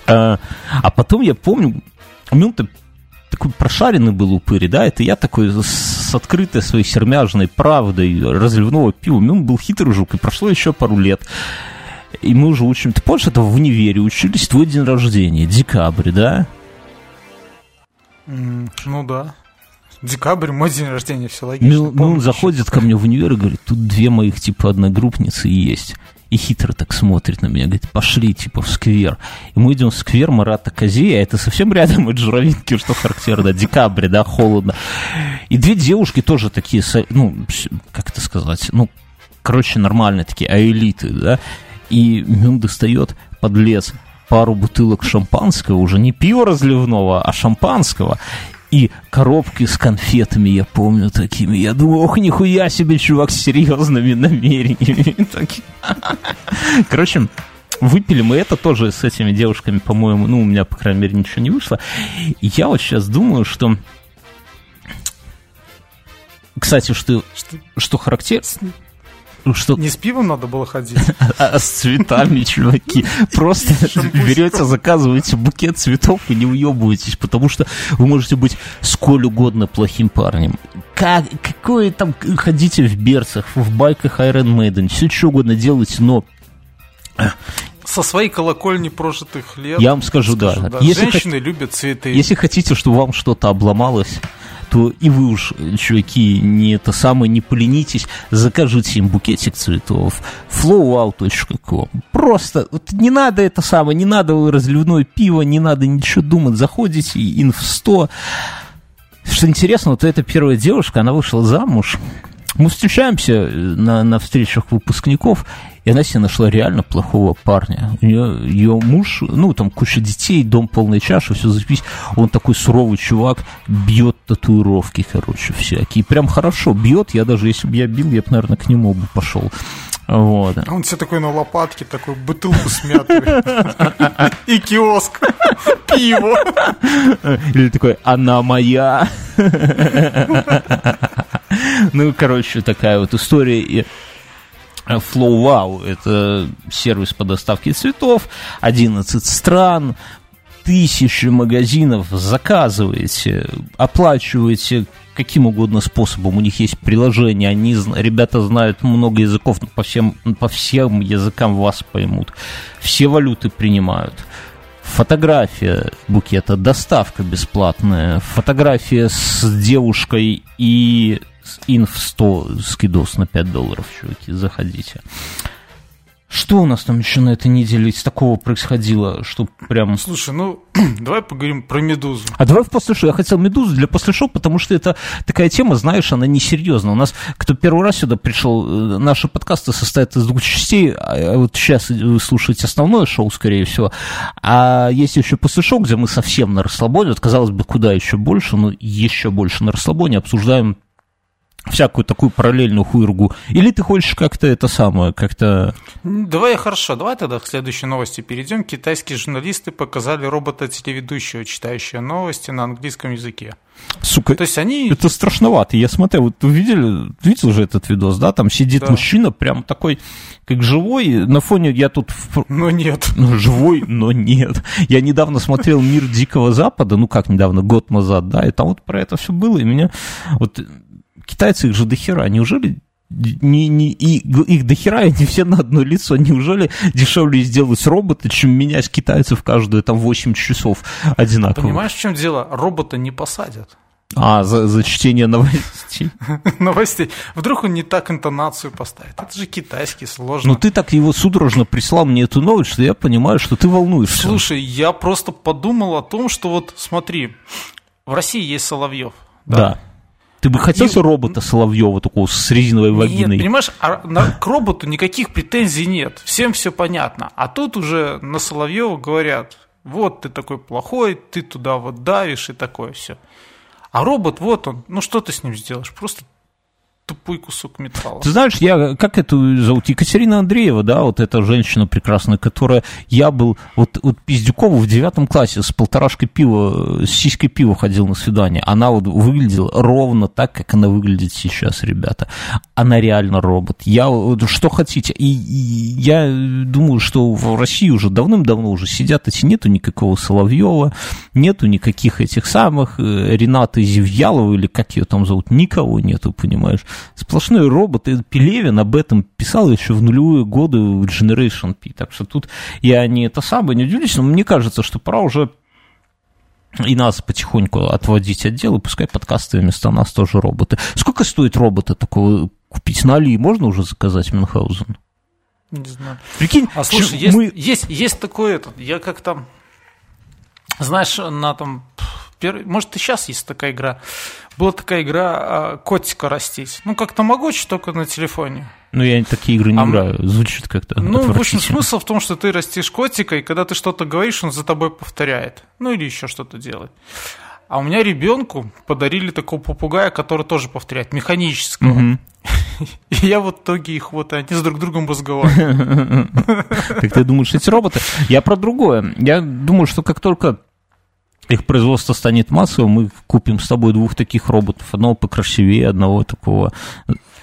А, а потом я помню, Мюн-то такой прошаренный был упырь, да, это я такой с открытой своей сермяжной правдой разливного пива. Мюн был хитрый жук, и прошло еще пару лет. И мы уже учим. Ты помнишь, это в универе учились твой день рождения, декабрь, да? ну да. Декабрь, мой день рождения, все логично. Ну, ну он заходит ко мне в универ и говорит, тут две моих, типа, одногруппницы есть. И хитро так смотрит на меня, говорит, пошли, типа, в сквер. И мы идем в сквер Марата Козея, это совсем рядом от Журавинки, что характерно, декабрь, да, холодно. И две девушки тоже такие, ну, как это сказать, ну, короче, нормальные такие, а элиты, да. И Мюн достает под лес пару бутылок шампанского, уже не пива разливного, а шампанского. И коробки с конфетами, я помню, такими. Я думаю, ох, нихуя себе, чувак, с серьезными намерениями. Короче, выпили мы это тоже с этими девушками, по-моему, ну, у меня, по крайней мере, ничего не вышло. И я вот сейчас думаю, что... Кстати, что, что, что характерно... Ну, что... Не с пивом надо было ходить. А, а с цветами, чуваки. Просто берете, заказываете букет цветов и не уебываетесь, потому что вы можете быть сколь угодно плохим парнем. Как, какое там, ходите в берцах, в байках Iron Maiden, все что угодно делайте, но со своей колокольни прожитых лет. Я вам скажу, скажу да. да. Если Женщины хот... любят цветы. Если хотите, чтобы вам что-то обломалось, то и вы уж, чуваки, не это самое, не поленитесь, закажите им букетик цветов. flowwow.com. Просто вот не надо это самое, не надо разливное пиво, не надо ничего думать. Заходите, инф 100. Что интересно, вот эта первая девушка, она вышла замуж. Мы встречаемся на, на встречах выпускников, и она себе нашла реально плохого парня. У нее, ее муж, ну, там куча детей, дом полной чаши, все запись. Он такой суровый чувак, бьет татуировки, короче, всякие. Прям хорошо бьет. Я даже, если бы я бил, я бы, наверное, к нему бы пошел. Вот. А он все такой на лопатке, такой бутылку смятую. И киоск. Пиво. Или такой, она моя. Ну, короче, такая вот история. Flow Wow – это сервис по доставке цветов, 11 стран, тысячи магазинов, заказываете, оплачиваете каким угодно способом. У них есть приложение, они, ребята знают много языков, по всем, по всем языкам вас поймут. Все валюты принимают. Фотография букета, доставка бесплатная, фотография с девушкой и инф 100 скидос на 5 долларов, чуваки, заходите. Что у нас там еще на этой неделе из такого происходило, что прям... Слушай, ну, давай поговорим про «Медузу». А давай в после шоу. Я хотел «Медузу» для после шоу, потому что это такая тема, знаешь, она несерьезная. У нас, кто первый раз сюда пришел, э, наши подкасты состоят из двух частей. А вот сейчас вы слушаете основное шоу, скорее всего. А есть еще после шоу, где мы совсем на расслабоне. Вот, казалось бы, куда еще больше, но еще больше на расслабоне обсуждаем всякую такую параллельную хуйргу? Или ты хочешь как-то это самое, как-то... Давай, хорошо, давай тогда к следующей новости перейдем. Китайские журналисты показали робота-телеведущего, читающего новости на английском языке. Сука, То есть они... это страшновато. Я смотрю, вот вы видели, видел же этот видос, да? Там сидит да. мужчина, прям такой, как живой. На фоне я тут... Но нет. Ну, живой, но нет. Я недавно смотрел «Мир Дикого Запада», ну как недавно, год назад, да, и там вот про это все было, и меня... Вот китайцы их же дохера, неужели не, не, и, их дохера, они все на одно лицо. Неужели дешевле сделать робота, чем менять китайцев каждые там 8 часов одинаково? Понимаешь, в чем дело? Робота не посадят. А, за, за чтение новостей? Новостей. Вдруг он не так интонацию поставит. Это же китайский, сложно. Ну, ты так его судорожно прислал мне эту новость, что я понимаю, что ты волнуешься. Слушай, я просто подумал о том, что вот смотри, в России есть Соловьев. Да. да. Ты бы хотел и... робота Соловьева такого с резиновой вагиной? Нет, понимаешь, а на, к роботу никаких претензий нет. Всем все понятно. А тут уже на Соловьева говорят, вот ты такой плохой, ты туда вот давишь и такое все. А робот, вот он, ну что ты с ним сделаешь? Просто тупой кусок металла. Ты знаешь, я, как эту зовут, Екатерина Андреева, да, вот эта женщина прекрасная, которая, я был, вот, вот Пиздюкову в девятом классе с полторашкой пива, с сиськой пива ходил на свидание, она вот выглядела ровно так, как она выглядит сейчас, ребята. Она реально робот. Я, вот, что хотите, и, и я думаю, что в России уже давным-давно уже сидят эти, нету никакого Соловьева, нету никаких этих самых э, Ренаты Зевьялова, или как ее там зовут, никого нету, понимаешь? Сплошной робот. И Пелевин об этом писал еще в нулевые годы в Generation P. Так что тут я не это самое не удивлюсь, но мне кажется, что пора уже и нас потихоньку отводить отдел, и пускай подкасты вместо нас тоже роботы. Сколько стоит робота такого купить? На Али можно уже заказать Мюнхгаузен? Не знаю. Прикинь, а слушай, есть, мы... есть, есть такой этот, я как там, знаешь, на там, может и сейчас есть такая игра, была такая игра а, котика растить. Ну, как тамагочи, только на телефоне. Ну, я такие игры не а играю, звучит как-то Ну, в общем, смысл в том, что ты растишь котика, и когда ты что-то говоришь, он за тобой повторяет. Ну, или еще что-то делает. А у меня ребенку подарили такого попугая, который тоже повторяет, механического. Угу. И я в итоге их вот, они с друг другом разговаривают. Как ты думаешь, эти роботы? Я про другое. Я думаю, что как только их производство станет массовым, мы купим с тобой двух таких роботов, одного покрасивее, одного такого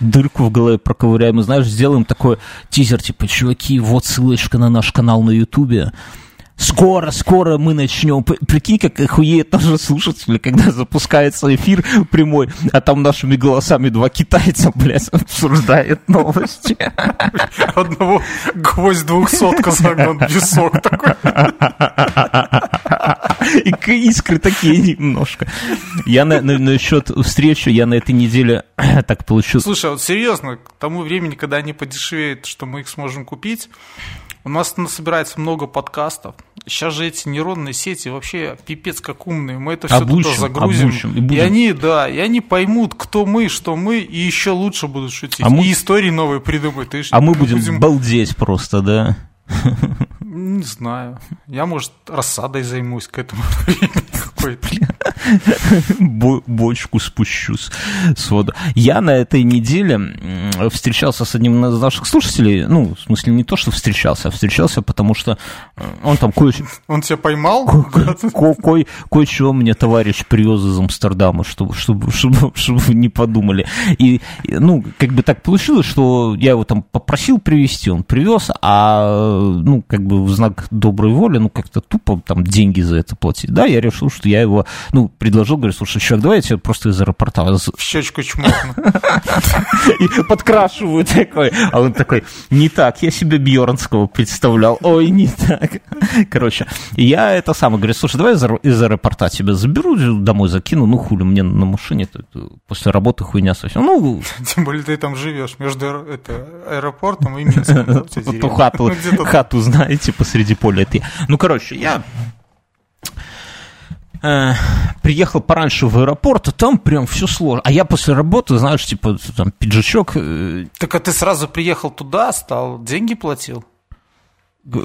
дырку в голове проковыряем, и, знаешь, сделаем такой тизер, типа, чуваки, вот ссылочка на наш канал на ютубе, Скоро, скоро мы начнем. Прикинь, как охуеет наши слушатели, когда запускается эфир прямой, а там нашими голосами два китайца, блядь, обсуждают новости. Одного гвоздь двухсотка загнан, песок такой. И искры такие немножко. Я на, на, насчет встречи, я на этой неделе так получил. Слушай, вот серьезно, к тому времени, когда они подешевеют, что мы их сможем купить, у нас собирается много подкастов. Сейчас же эти нейронные сети вообще пипец как умные. Мы это все обучим, туда загрузим. Обучим, и, будем... и они, да, и они поймут, кто мы, что мы, и еще лучше будут шутить. А мы... И истории новые придумают. а мы будем, будем балдеть просто, да. Не знаю. Я, может, рассадой займусь к этому какой-то. Бочку спущу с вода. Я на этой неделе встречался с одним из наших слушателей. Ну, в смысле, не то, что встречался, а встречался, потому что э, он там кое Он тебя поймал? Кое-чего мне товарищ привез из Амстердама, чтобы, чтобы, чтобы, не подумали. И, ну, как бы так получилось, что я его там попросил привезти, он привез, а, ну, как бы в знак доброй воли, ну, как-то тупо там деньги за это платить. Да, я решил, что я его, ну, предложил, говорю, слушай, человек, давай я тебе просто из аэропорта... В щечку чмокну. И подкрашиваю такой. А он такой, не так, я себе Бьернского представлял. Ой, не так. Короче, я это самое говорю, слушай, давай из аэропорта тебя заберу, домой закину, ну, хули, мне на машине после работы хуйня совсем. Ну, Тем более ты там живешь между аэропортом и Минском. Эту хату, хату знаете, посреди поля. Ну, короче, я э, приехал пораньше в аэропорт, а там прям все сложно. А я после работы, знаешь, типа, там, пиджачок... Э... Так а ты сразу приехал туда, стал, деньги платил?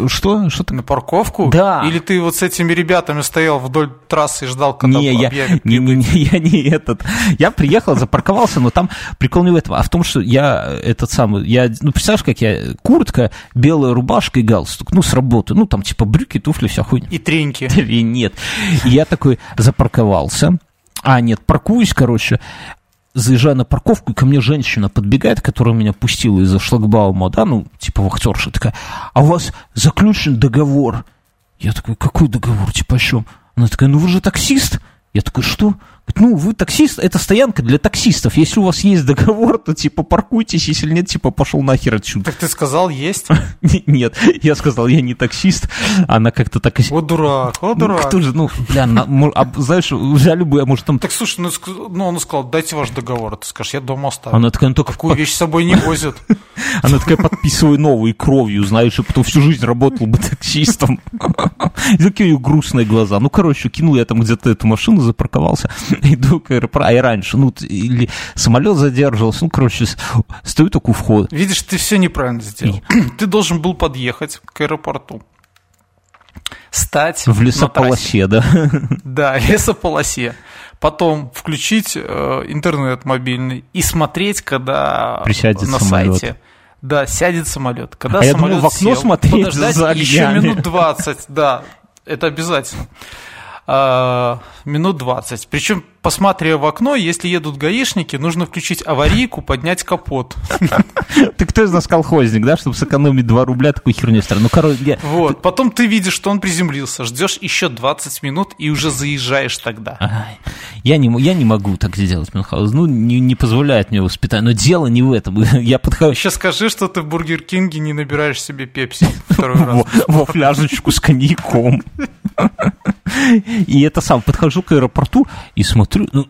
Что? Что ты? На парковку? Да. Или ты вот с этими ребятами стоял вдоль трассы и ждал, когда не, я, не, не, не, я не этот. Я приехал, запарковался, но там прикол не в этом, а в том, что я этот самый, я, ну, представляешь, как я, куртка, белая рубашка и галстук, ну, с работы, ну, там, типа, брюки, туфли, вся хуйня. И треньки. И нет. И я такой запарковался, а, нет, паркуюсь, короче, заезжаю на парковку, и ко мне женщина подбегает, которая меня пустила из-за шлагбаума, да, ну, типа вахтерша такая, а у вас заключен договор. Я такой, какой договор, типа о чем? Она такая, ну вы же таксист. Я такой, что? Ну, вы таксист, это стоянка для таксистов. Если у вас есть договор, то, типа, паркуйтесь, если нет, типа, пошел нахер отсюда. Так ты сказал, есть? Нет, я сказал, я не таксист. Она как-то так... Вот дурак, вот дурак. Кто же, ну, бля, а, знаешь, взяли бы, а может там... Так, слушай, ну, ну, он сказал, дайте ваш договор. Ты скажешь, я дома оставлю. Она такая, ну, только... Какую вещь с собой не возят. Она такая, подписывай новую кровью, знаешь, и потом всю жизнь работал бы таксистом. И такие грустные глаза. Ну, короче, кинул я там где-то эту машину, запарковался, иду к аэропорту, а и раньше, ну, или самолет задерживался, ну, короче, стою такой вход. Видишь, ты все неправильно сделал. Ты должен был подъехать к аэропорту, стать в лесополосе, да? Да, лесополосе. Потом включить э, интернет мобильный и смотреть, когда Присядет на самолет. сайте. Да, сядет самолет. Когда а самолет я думал, в окно сел, смотреть подождать за еще минут 20, да, это обязательно. А, минут 20. Причем, посматривая в окно, если едут гаишники, нужно включить аварийку, поднять капот. Ты кто из нас колхозник, да, чтобы сэкономить 2 рубля такую херню сторону? Ну, короче, Вот, потом ты видишь, что он приземлился, ждешь еще 20 минут и уже заезжаешь тогда. Я не, я не могу так сделать, Мюнхгаузен, ну, не, не позволяет мне воспитание, но дело не в этом. Я подхожу... Еще скажи, что ты в Бургер Кинге не набираешь себе пепси второй раз. Во фляжечку с коньяком. И это сам, подхожу к аэропорту и смотрю, ну,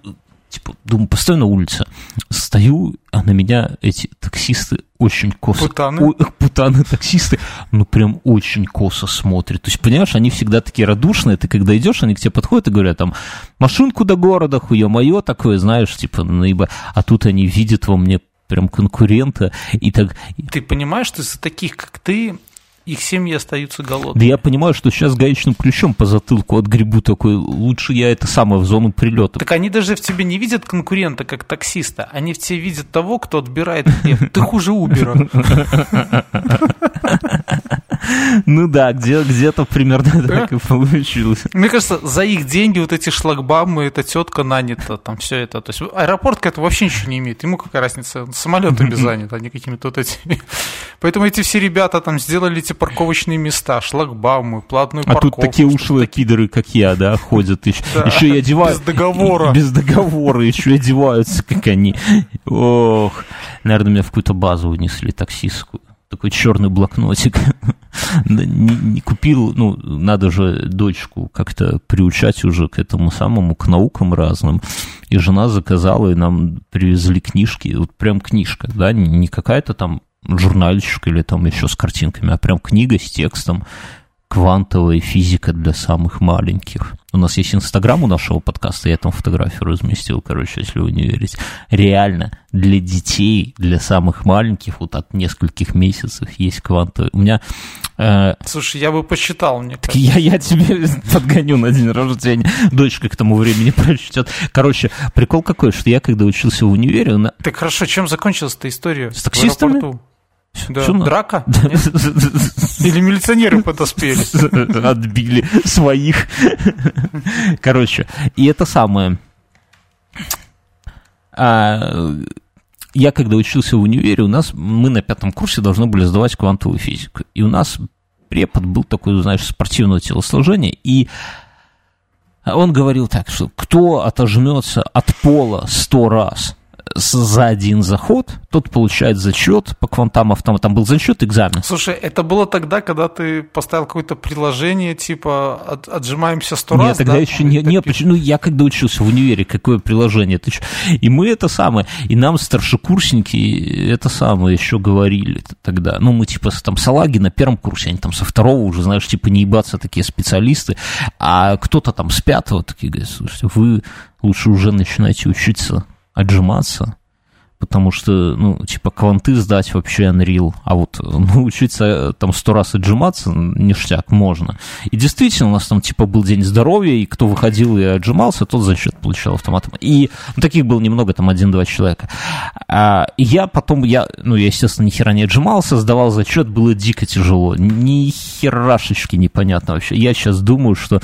типа, думаю, постой на улице. Стою, а на меня эти таксисты очень косо... Путаны? О, путаны таксисты, ну, прям очень косо смотрят. То есть, понимаешь, они всегда такие радушные, ты когда идешь, они к тебе подходят и говорят, там, машинку до города, хуе мое такое, знаешь, типа, ну, ибо... А тут они видят во мне прям конкурента и так... Ты понимаешь, что из-за таких, как ты, их семьи остаются голодными. Да я понимаю, что сейчас гаечным ключом по затылку от грибу такой, лучше я это самое в зону прилета. Так они даже в тебе не видят конкурента как таксиста, они в тебе видят того, кто отбирает хлеб. Ты хуже Убера. Ну да, где, где-то примерно так и получилось. Мне кажется, за их деньги вот эти шлагбаумы, эта тетка нанята, там все это. То есть аэропорт к этому вообще ничего не имеет. Ему какая разница, самолетами занят, а не какими-то вот этими. Поэтому эти все ребята там сделали эти парковочные места, шлагбаумы, платную парковку. А тут такие ушлые пидоры, как я, да, ходят. Еще, и одевают. Без договора. Без договора, еще одеваются, как они. Ох, наверное, меня в какую-то базу унесли таксистскую такой черный блокнотик. не, не купил, ну, надо же дочку как-то приучать уже к этому самому, к наукам разным. И жена заказала, и нам привезли книжки, вот прям книжка, да, не какая-то там журнальчик или там еще с картинками, а прям книга с текстом квантовая физика для самых маленьких. У нас есть инстаграм у нашего подкаста, я там фотографию разместил, короче, если вы не верите. Реально, для детей, для самых маленьких, вот от нескольких месяцев есть квантовая. У меня... Э, Слушай, я бы посчитал, мне кажется. Я, я тебе подгоню на день рождения. Дочка к тому времени прочтет. Короче, прикол какой, что я когда учился в универе... На... Так хорошо, чем закончилась эта история? С таксистами? Да. Что Драка? Или милиционеры подоспели? Отбили своих. Короче, и это самое. А, я когда учился в универе, у нас, мы на пятом курсе должны были сдавать квантовую физику. И у нас препод был такой, знаешь, спортивного телосложения, и он говорил так, что кто отожмется от пола сто раз, за один заход, тот получает зачет по квантам автомат. Там был зачет, экзамен. Слушай, это было тогда, когда ты поставил какое-то приложение, типа от, отжимаемся сто раз, Нет, тогда да? еще не, не, почему, ну, я когда учился в универе, какое приложение? Ты? И мы это самое, и нам старшекурсники это самое еще говорили тогда. Ну, мы типа там салаги на первом курсе, они там со второго уже, знаешь, типа не ебаться такие специалисты, а кто-то там с пятого такие говорят, слушайте, вы лучше уже начинайте учиться отжиматься, потому что, ну, типа, кванты сдать вообще Unreal, а вот научиться э, там сто раз отжиматься, ништяк, можно. И действительно, у нас там, типа, был день здоровья, и кто выходил и отжимался, тот за счет получал автоматом. И ну, таких было немного, там, один-два человека. А, я потом, я, ну, я, естественно, ни хера не отжимался, сдавал зачет, было дико тяжело. Ни херашечки непонятно вообще. Я сейчас думаю, что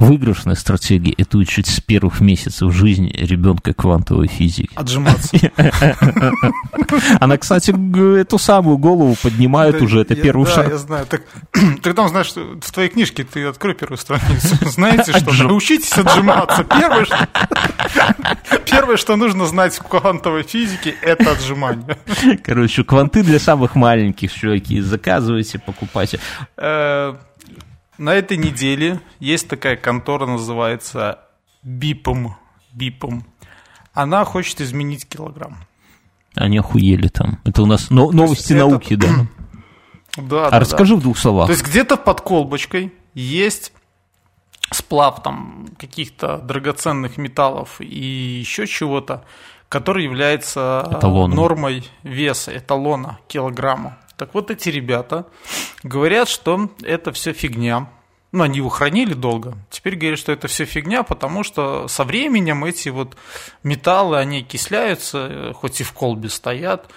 Выигрышная стратегия – это учить с первых месяцев жизни ребенка квантовой физики. Отжиматься. Она, кстати, эту самую голову поднимает уже, это первый шаг. Да, я знаю. Так, ты там знаешь, в твоей книжке ты открой первую страницу. Знаете, что научитесь отжиматься. Первое, что... Первое, что нужно знать в квантовой физике, это отжимание. Короче, кванты для самых маленьких, чуваки. Заказывайте, покупайте. Э, на этой неделе есть такая контора, называется БИПом. БИПом. Она хочет изменить килограмм. Они охуели там. Это у нас но, новости науки, это... да? Да, а да, расскажи да. в двух словах. То есть где-то под колбочкой есть сплав там каких-то драгоценных металлов и еще чего-то, который является Эталоном. нормой веса, эталона килограмма. Так вот эти ребята говорят, что это все фигня. Ну, они его хранили долго. Теперь говорят, что это все фигня, потому что со временем эти вот металлы, они окисляются, хоть и в колбе стоят,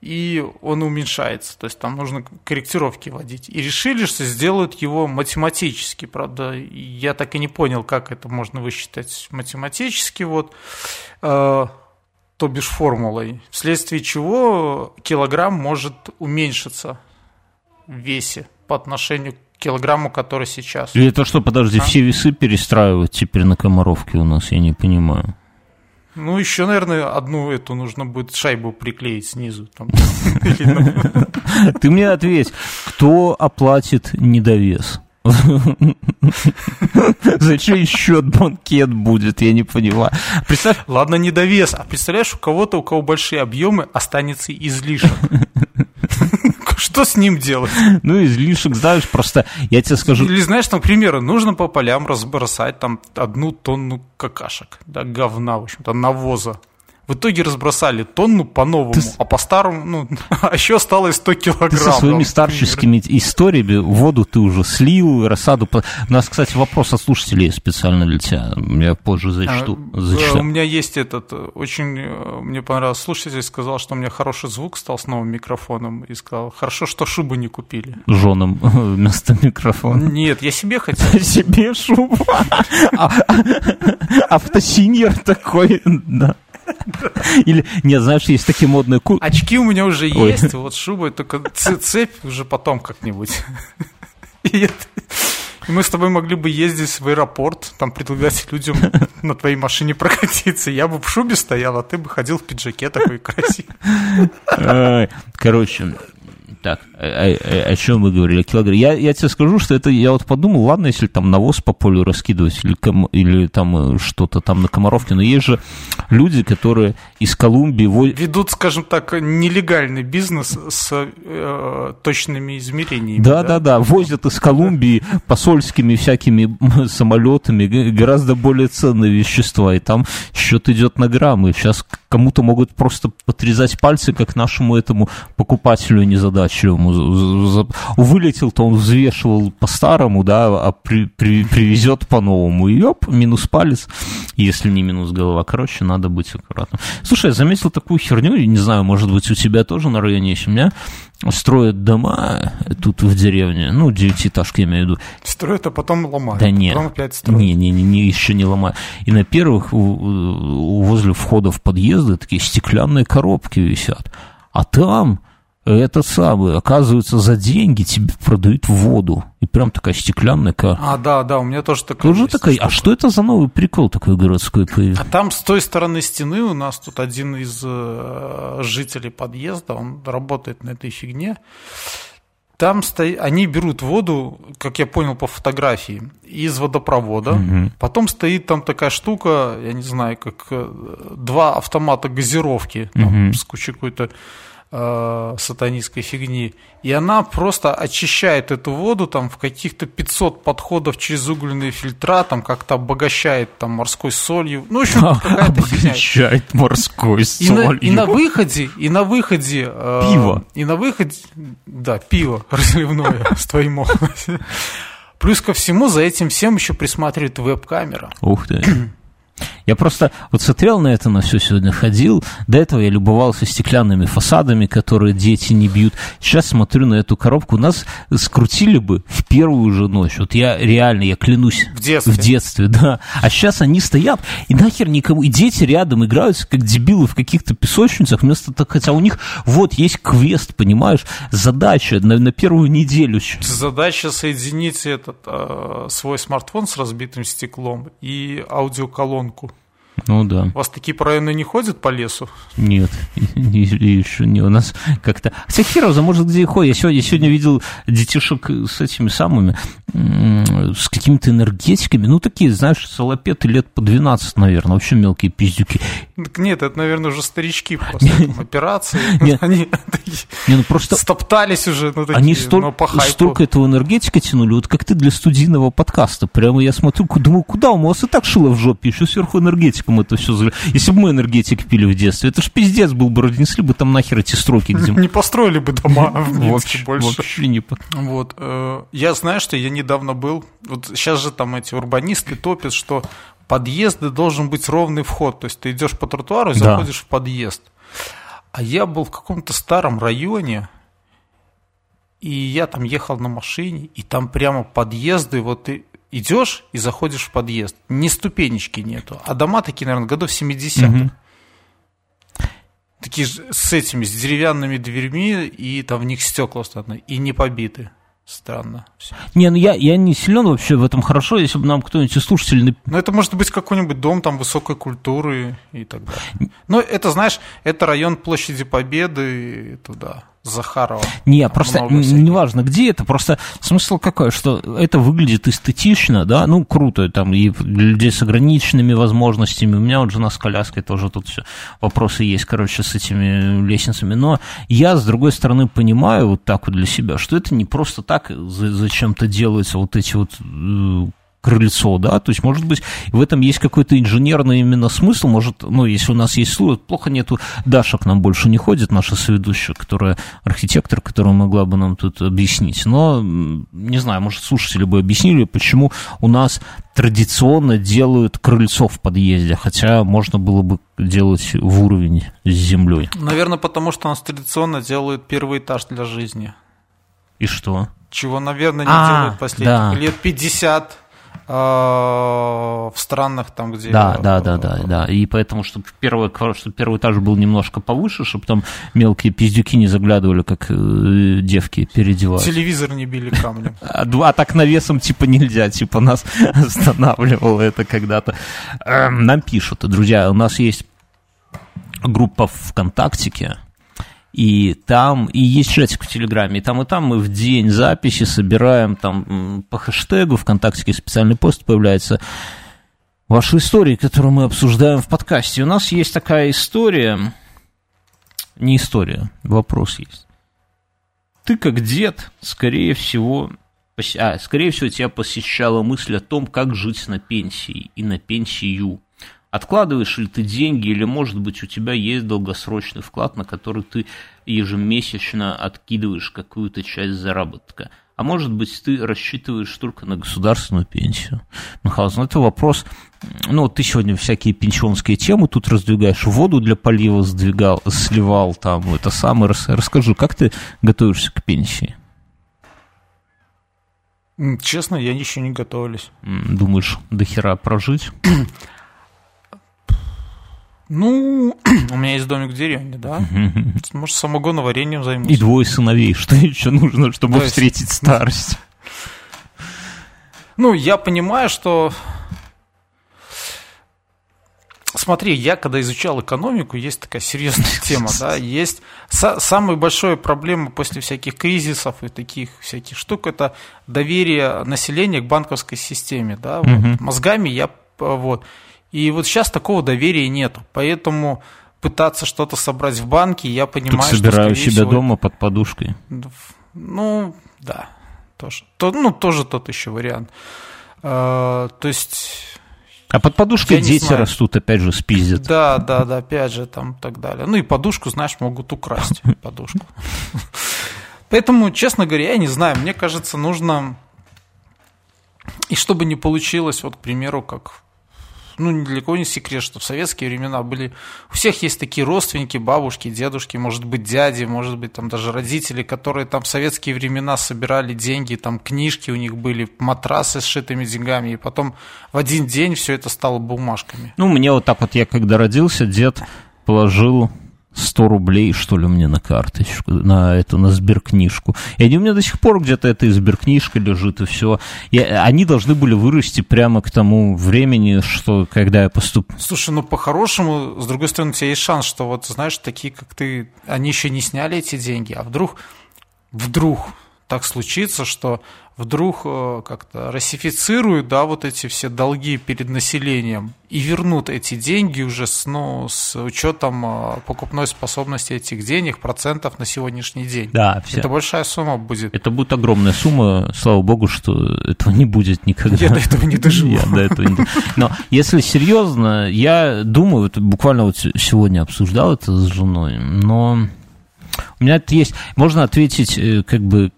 и он уменьшается. То есть там нужно корректировки вводить. И решили, что сделают его математически. Правда, я так и не понял, как это можно высчитать математически. Вот э, то бишь формулой, вследствие чего килограмм может уменьшиться в весе по отношению к килограмму, который сейчас. И это что, подожди, а? все весы перестраивать теперь на комаровке у нас, я не понимаю. Ну, еще, наверное, одну эту нужно будет шайбу приклеить снизу. Ты мне ответь, кто оплатит недовес? Зачем еще банкет будет, я не понимаю. Представь, ладно, не довес, а представляешь, у кого-то, у кого большие объемы, останется излишек. Что с ним делать? Ну, излишек, знаешь, просто я тебе скажу... Или, знаешь, например, нужно по полям разбросать там одну тонну какашек, да, говна, в общем-то, навоза. В итоге разбросали тонну по-новому, Ты... а по-старому, ну, а еще осталось 100 килограмм. Ты со своими старческими историями воду ты уже слил, рассаду... У нас, кстати, вопрос от слушателей специально для тебя, я позже зачту. А, зачту. У меня есть этот, очень э, мне понравился слушатель, сказал, что у меня хороший звук стал с новым микрофоном, и сказал, хорошо, что шубу не купили. Женам вместо микрофона. Нет, я себе хотел. Себе шубу. А, автосиньор такой, да. Или, нет, знаешь, есть такие модные... Очки у меня уже Ой. есть, вот шуба, только цепь уже потом как-нибудь. И мы с тобой могли бы ездить в аэропорт, там предлагать людям на твоей машине прокатиться. Я бы в шубе стоял, а ты бы ходил в пиджаке такой красивый. Короче, Так, о, о, о чем мы говорили? Килограмм. Я, я тебе скажу, что это, я вот подумал, ладно, если там навоз по полю раскидывать или, ком, или там э, что-то там на Комаровке, но есть же люди, которые из Колумбии... Ведут, скажем так, нелегальный бизнес с э, точными измерениями. Да, да, да, да, возят из Колумбии посольскими всякими самолетами гораздо более ценные вещества, и там счет идет на граммы. Сейчас кому-то могут просто подрезать пальцы, как нашему этому покупателю незадачливому. Вылетел-то он взвешивал по-старому, да, а при, при, привезет по-новому. И оп, минус палец, если не минус голова. Короче, надо быть аккуратным. Слушай, я заметил такую херню, не знаю, может быть, у тебя тоже на районе есть. У меня строят дома тут в деревне, ну, девятиэтажки, я имею в виду. Строят, а потом ломают. Да нет, потом опять строят. Не, не, не, не, еще не ломают. И на первых возле входа в подъезды такие стеклянные коробки висят. А там этот самый, оказывается, за деньги тебе продают воду. И прям такая стеклянная коробка. А, да, да, у меня тоже такая Тоже такая. А что это за новый прикол такой городской появился? А там с той стороны стены у нас тут один из э, жителей подъезда, он работает на этой фигне. Там стоит, они берут воду, как я понял по фотографии, из водопровода. Угу. Потом стоит там такая штука, я не знаю, как э, два автомата газировки там, угу. с кучей какой-то э, сатанистской фигни. И она просто очищает эту воду там в каких-то 500 подходов через угольные фильтра, там как-то обогащает там морской солью. Ну, в общем, какая-то фигня. Обогащает морской солью. И на, и на выходе, и на выходе... Э, пиво. И на выходе, да, пиво разливное с молодости. Плюс ко всему за этим всем еще присматривает веб-камера. Ух ты. Я просто вот смотрел на это на все сегодня, ходил. До этого я любовался стеклянными фасадами, которые дети не бьют. Сейчас смотрю на эту коробку. Нас скрутили бы в первую же ночь. Вот я реально, я клянусь. В детстве. В детстве, да. А сейчас они стоят, и нахер никому... И дети рядом играются, как дебилы в каких-то песочницах. Вместо того, хотя у них вот есть квест, понимаешь, задача на, на первую неделю. Задача соединить этот э, свой смартфон с разбитым стеклом и аудиоколонку. Ну да. У вас такие районы не ходят по лесу? Нет, еще не. У нас как-то... Хотя Хероза, может, где ходят. Я сегодня, я сегодня видел детишек с этими самыми, с какими-то энергетиками. Ну, такие, знаешь, салопеты лет по 12, наверное. Вообще мелкие пиздюки. Нет, это, наверное, уже старички после операции. Они не, ну просто стоптались уже. Ну, такие, они столь, столько этого энергетика тянули, вот как ты для студийного подкаста. Прямо я смотрю, думаю, куда у вас и так шило в жопе, еще сверху энергетиком это все. Если бы мы энергетик пили в детстве, это ж пиздец был бы, разнесли бы там нахер эти строки. Где... Не построили бы дома в Минске больше. Вообще не... Вот. Э, я знаю, что я недавно был, вот сейчас же там эти урбанисты топят, что подъезды должен быть ровный вход. То есть ты идешь по тротуару и заходишь да. в подъезд. А я был в каком-то старом районе, и я там ехал на машине, и там прямо подъезды, вот ты идешь и заходишь в подъезд. Ни ступенечки нету. А дома такие, наверное, годов 70-х. Угу. Такие с этими, с деревянными дверьми, и там в них стекла стоят, и не побиты. Странно. Все. Не, ну я, я не силен вообще в этом хорошо, если бы нам кто-нибудь из слушателей... Ну, это может быть какой-нибудь дом там высокой культуры и так далее. Но это, знаешь, это район площади Победы туда. Захарова. Не, просто неважно, где это, просто смысл какой, что это выглядит эстетично, да, ну, круто, там, и для людей с ограниченными возможностями, у меня вот жена с коляской тоже тут все, вопросы есть, короче, с этими лестницами, но я, с другой стороны, понимаю вот так вот для себя, что это не просто так зачем-то делаются вот эти вот э, крыльцо, да, то есть, может быть, в этом есть какой-то инженерный именно смысл, может, ну, если у нас есть слово, плохо нету, Даша к нам больше не ходит, наша соведущая, которая архитектор, которая могла бы нам тут объяснить, но, не знаю, может, слушатели бы объяснили, почему у нас традиционно делают крыльцо в подъезде, хотя можно было бы делать в уровень с землей. Наверное, потому что у нас традиционно делают первый этаж для жизни. И что? Чего, наверное, не а, делают последних да. лет 50 а, в странах там, где... Да, да, да, да, да. И поэтому, чтобы первый, чтобы первый этаж был немножко повыше, чтобы там мелкие пиздюки не заглядывали, как э, девки переодевают. Телевизор не били камнем. А, а так навесом типа нельзя, типа нас останавливало это когда-то. Эм, нам пишут, друзья, у нас есть группа ВКонтактике, и там, и есть чатик в Телеграме, и там, и там мы в день записи собираем там по хэштегу, ВКонтакте специальный пост появляется, ваши истории, которые мы обсуждаем в подкасте. У нас есть такая история, не история, вопрос есть. Ты как дед, скорее всего, а, скорее всего, тебя посещала мысль о том, как жить на пенсии и на пенсию. Откладываешь ли ты деньги, или, может быть, у тебя есть долгосрочный вклад, на который ты ежемесячно откидываешь какую-то часть заработка. А может быть, ты рассчитываешь только на государственную пенсию. Михаил, это вопрос, ну, ты сегодня всякие пенсионские темы тут раздвигаешь, воду для полива сдвигал, сливал там, это самое, расскажи, как ты готовишься к пенсии? Честно, я еще не готовлюсь. Думаешь, до хера прожить? Ну, у меня есть домик в деревне, да. Может, самогоноварением займусь. И двое сыновей. Что еще нужно, чтобы То есть... встретить старость? Ну, я понимаю, что... Смотри, я когда изучал экономику, есть такая серьезная тема, да, есть самая большая проблема после всяких кризисов и таких всяких штук, это доверие населения к банковской системе, да, вот. мозгами я, вот, и вот сейчас такого доверия нету. Поэтому пытаться что-то собрать в банке, я понимаю, Тут собираю что, себя всего, дома под подушкой. Ну, да, тоже. То, ну, тоже тот еще вариант. А, то есть... А под подушкой дети растут, опять же, спиздят. Да, да, да, опять же, там так далее. Ну и подушку, знаешь, могут украсть, подушку. Поэтому, честно говоря, я не знаю, мне кажется, нужно... И чтобы не получилось, вот, к примеру, как ну, ни не секрет, что в советские времена были... У всех есть такие родственники, бабушки, дедушки, может быть, дяди, может быть, там даже родители, которые там в советские времена собирали деньги, там книжки у них были, матрасы с сшитыми деньгами, и потом в один день все это стало бумажками. Ну, мне вот так вот, я когда родился, дед положил 100 рублей, что ли, мне на карточку, на эту, на сберкнижку. И они у меня до сих пор где-то эта сберкнижка лежит, и все. И они должны были вырасти прямо к тому времени, что, когда я поступ... Слушай, ну, по-хорошему, с другой стороны, у тебя есть шанс, что вот, знаешь, такие, как ты, они еще не сняли эти деньги, а вдруг, вдруг так случится, что вдруг э, как-то рассифицируют, да, вот эти все долги перед населением и вернут эти деньги уже с, ну, с учетом э, покупной способности этих денег, процентов на сегодняшний день. Да, все. Это большая сумма будет. Это будет огромная сумма, слава богу, что этого не будет никогда. Я до этого не доживу. Я до этого не Но если серьезно, я думаю, вот буквально вот сегодня обсуждал это с женой, но у меня это есть, можно ответить э, как бы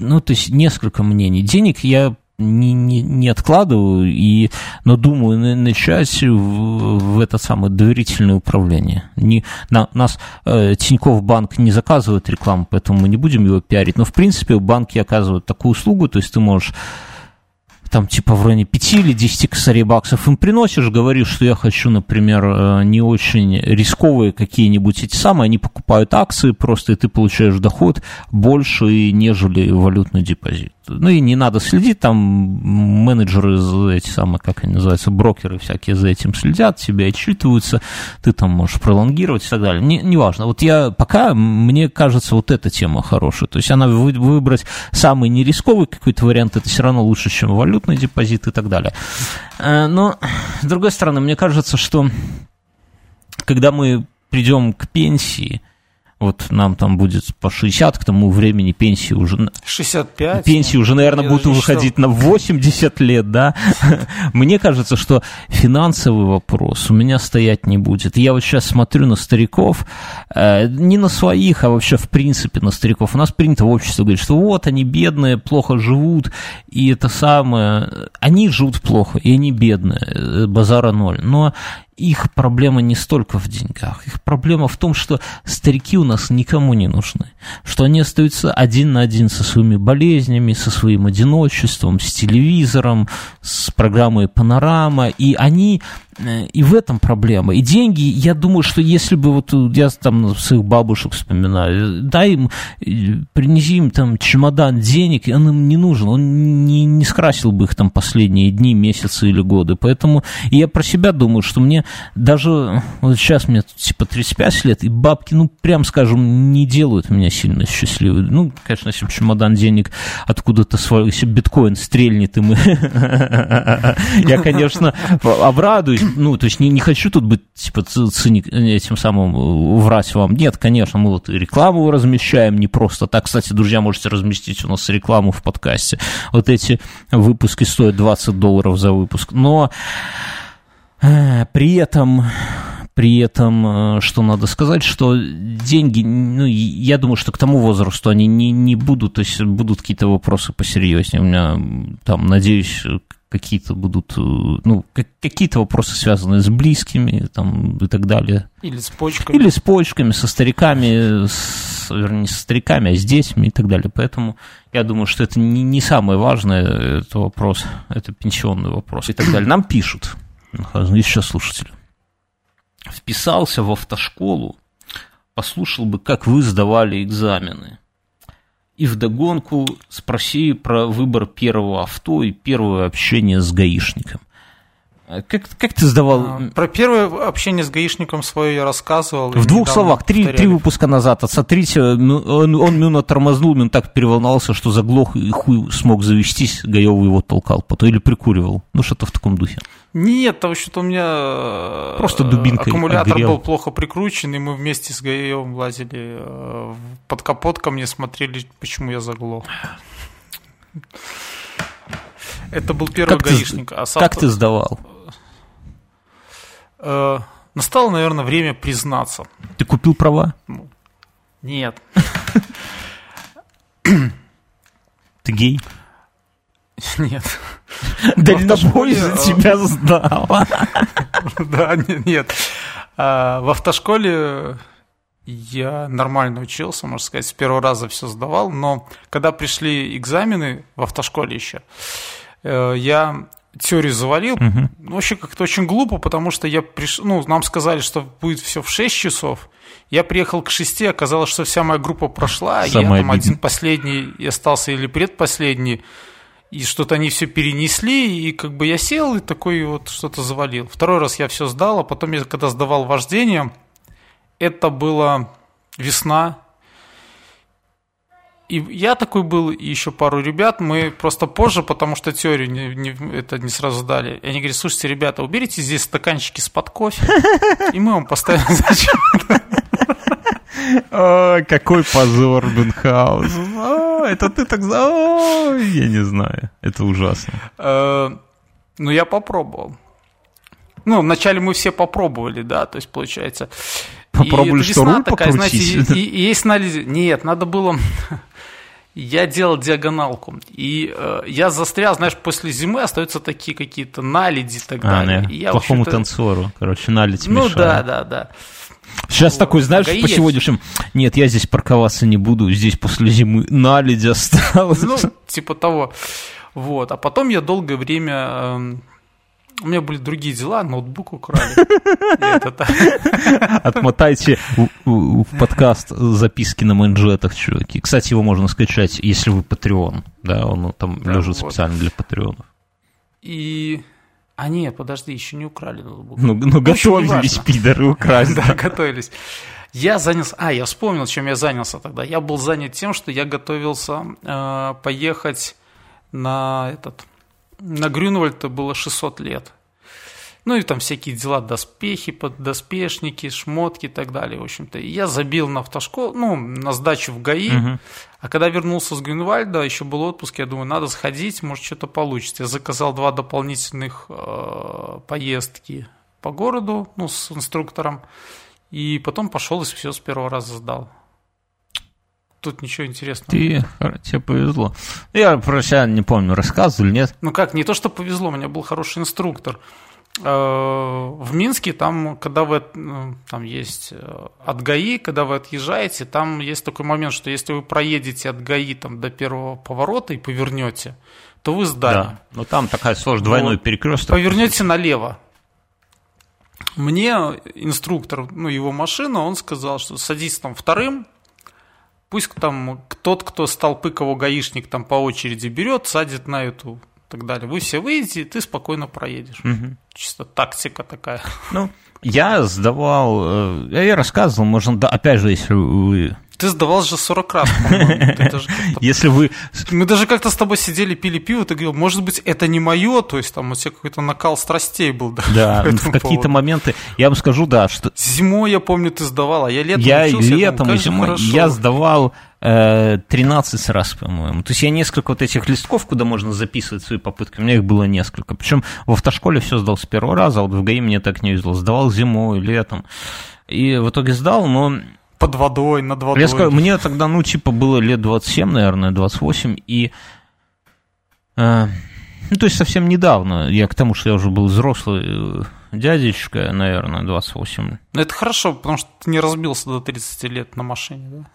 ну, то есть несколько мнений. Денег я не, не, не откладываю, и, но думаю начать в, в это самое доверительное управление. Не, на, нас э, Тинькофф банк не заказывает рекламу, поэтому мы не будем его пиарить, но в принципе банки оказывают такую услугу, то есть ты можешь там типа в районе 5 или 10 косарей баксов им приносишь, говоришь, что я хочу, например, э, не очень рисковые какие-нибудь эти самые, они покупают акции просто, и ты получаешь доход больше, нежели валютный депозит. Ну и не надо следить, там менеджеры, эти самые, как они называются, брокеры всякие за этим следят, тебя отчитываются, ты там можешь пролонгировать и так далее. Не, неважно. Вот я пока, мне кажется, вот эта тема хорошая. То есть она выбрать самый нерисковый какой-то вариант, это все равно лучше, чем валютный депозит и так далее. Э, но, с другой стороны, мне кажется, что когда мы придем к пенсии, вот нам там будет по 60, к тому времени пенсии уже... 65? Пенсии уже, наверное, будут выходить на 80 лет, да? Мне кажется, что финансовый вопрос у меня стоять не будет. Я вот сейчас смотрю на стариков, э, не на своих, а вообще в принципе на стариков. У нас принято в обществе говорить, что вот они бедные, плохо живут, и это самое... Они живут плохо, и они бедные, э, базара ноль. Но их проблема не столько в деньгах. Их проблема в том, что старики у нас никому не нужны. Что они остаются один на один со своими болезнями, со своим одиночеством, с телевизором, с программой «Панорама». И они и в этом проблема. И деньги, я думаю, что если бы вот я там своих бабушек вспоминаю, дай им, принеси им там чемодан денег, он им не нужен, он не, не скажет, красил бы их там последние дни, месяцы или годы. Поэтому я про себя думаю, что мне даже, вот сейчас мне типа 35 лет, и бабки, ну, прям скажем, не делают меня сильно счастливым. Ну, конечно, если чемодан денег откуда-то свой, если биткоин стрельнет, и мы... Я, конечно, обрадуюсь, ну, то есть не, не хочу тут быть, типа, циник, этим самым врать вам. Нет, конечно, мы вот рекламу размещаем, не просто так. Кстати, друзья, можете разместить у нас рекламу в подкасте. Вот эти выпуски стоят 20 долларов за выпуск. Но э, при этом при этом, э, что надо сказать, что деньги, ну, я думаю, что к тому возрасту они не, не будут, то есть будут какие-то вопросы посерьезнее. У меня там, надеюсь, какие-то будут, э, ну, какие-то вопросы, связанные с близкими, там, и так далее. Или с почками. Или с почками, со стариками, с, вернее, не со стариками, а с детьми и так далее. Поэтому я думаю, что это не, не самое важное, это вопрос, это пенсионный вопрос и так далее. Нам пишут, сейчас слушатели. Вписался в автошколу, послушал бы, как вы сдавали экзамены и вдогонку спроси про выбор первого авто и первое общение с гаишником. А как, как ты сдавал? А, про первое общение с гаишником свое я рассказывал. В двух словах, три, три выпуска назад. Отсмотрите, он, он минут тормознул, он так переволновался, что заглох и хуй смог завестись, Гаевый его толкал потом или прикуривал. Ну, что-то в таком духе. Нет, потому что у меня э, Просто дубинкой аккумулятор огрел. был плохо прикручен, и мы вместе с Гаевым лазили э, под капот ко мне, смотрели, почему я заглох. Это был первый как гаишник. Ты, а сам как ты сдавал? Э, настало, наверное, время признаться. Ты купил права? Нет. Ты гей? Нет. Дальнобой за тебя сдал. Да, нет. А, в автошколе я нормально учился, можно сказать, с первого раза все сдавал, но когда пришли экзамены в автошколе еще, э, я теорию завалил. Угу. Вообще как-то очень глупо, потому что я приш... ну, нам сказали, что будет все в 6 часов. Я приехал к 6, оказалось, что вся моя группа прошла, Самое я там один последний и остался или предпоследний и что-то они все перенесли, и как бы я сел и такой вот что-то завалил. Второй раз я все сдал, а потом я когда сдавал вождение, это была весна, и я такой был, и еще пару ребят, мы просто позже, потому что теорию не, не, это не сразу дали. И они говорят, слушайте, ребята, уберите здесь стаканчики с-под кофе, и мы вам поставим зачем Ой, какой позор, Бенхаус. Это ты так... Я не знаю. Это ужасно. Э, ну, я попробовал. Ну, вначале мы все попробовали, да, то есть, получается... Попробовали, что руль такая, знаете, и, и есть анализ... Нет, надо было... Я делал диагоналку, и э, я застрял, знаешь, после зимы остаются такие какие-то наледи и так а, далее. А, я, плохому танцору, короче, наледь Ну мешает. да, да, да. Сейчас такой, знаешь, по сегодняшнему, нет, я здесь парковаться не буду, здесь после зимы наледь осталось. Ну, типа того. Вот. А потом я долгое время... У меня были другие дела, ноутбук украли. Отмотайте в подкаст записки на манжетах, чуваки. Кстати, его можно скачать, если вы Patreon. Да, он там лежит специально для патреонов. И а нет, подожди, еще не украли ноутбук. Ну, ну готовились, пидоры, украсть. Да, готовились. Я занялся... А, я вспомнил, чем я занялся тогда. Я был занят тем, что я готовился э, поехать на этот... На Грюнвальд было 600 лет. Ну и там всякие дела, доспехи, поддоспешники, шмотки и так далее, в общем-то. И я забил на автошколу, ну, на сдачу в ГАИ. Угу. А когда вернулся с Грюнвальда, еще был отпуск, я думаю, надо сходить, может, что-то получится. Я заказал два дополнительных э, поездки по городу, ну, с инструктором. И потом пошел и все с первого раза сдал. Тут ничего интересного. Ты, тебе повезло. Я про себя не помню, рассказывал или нет? Ну как, не то, что повезло, у меня был хороший инструктор. Э, в Минске, там, когда вы, э, там есть э, от ГАИ, когда вы отъезжаете, там есть такой момент, что если вы проедете от ГАИ там, до первого поворота и повернете, то вы сдали. Да, но там такая сложная двойной вот. перекресток. Повернете налево. Мне инструктор, ну, его машина, он сказал, что садись там вторым, пусть там тот, кто с толпы, кого гаишник там по очереди берет, садит на эту так далее. Вы все выйдете, и ты спокойно проедешь. Мгм. Чисто тактика такая. Ну, я сдавал, э, я рассказывал, можно, да, опять же, если вы, Ты сдавал же 40 раз, если вы Мы даже как-то с тобой сидели, пили пиво, ты говорил, может быть, это не мое, то есть там у тебя какой-то накал страстей был. Да, Да, в какие-то моменты, я вам скажу, да, что Зимой, я помню, ты сдавал, а я летом я учился, я летом думаю, и зимой, хорошо. я сдавал 13 раз, по-моему. То есть я несколько вот этих листков, куда можно записывать свои попытки, у меня их было несколько. Причем в автошколе все сдал с первого раза, а вот в ГАИ мне так не везло. Сдавал зимой, летом. И в итоге сдал, но Под водой, над водой. я скажу, мне тогда, ну, типа, было лет 27, наверное, 28, и... э, ну, то есть совсем недавно, я к тому, что я уже был взрослый э, дядечка, наверное, 28. Ну, это хорошо, потому что ты не разбился до 30 лет на машине, да?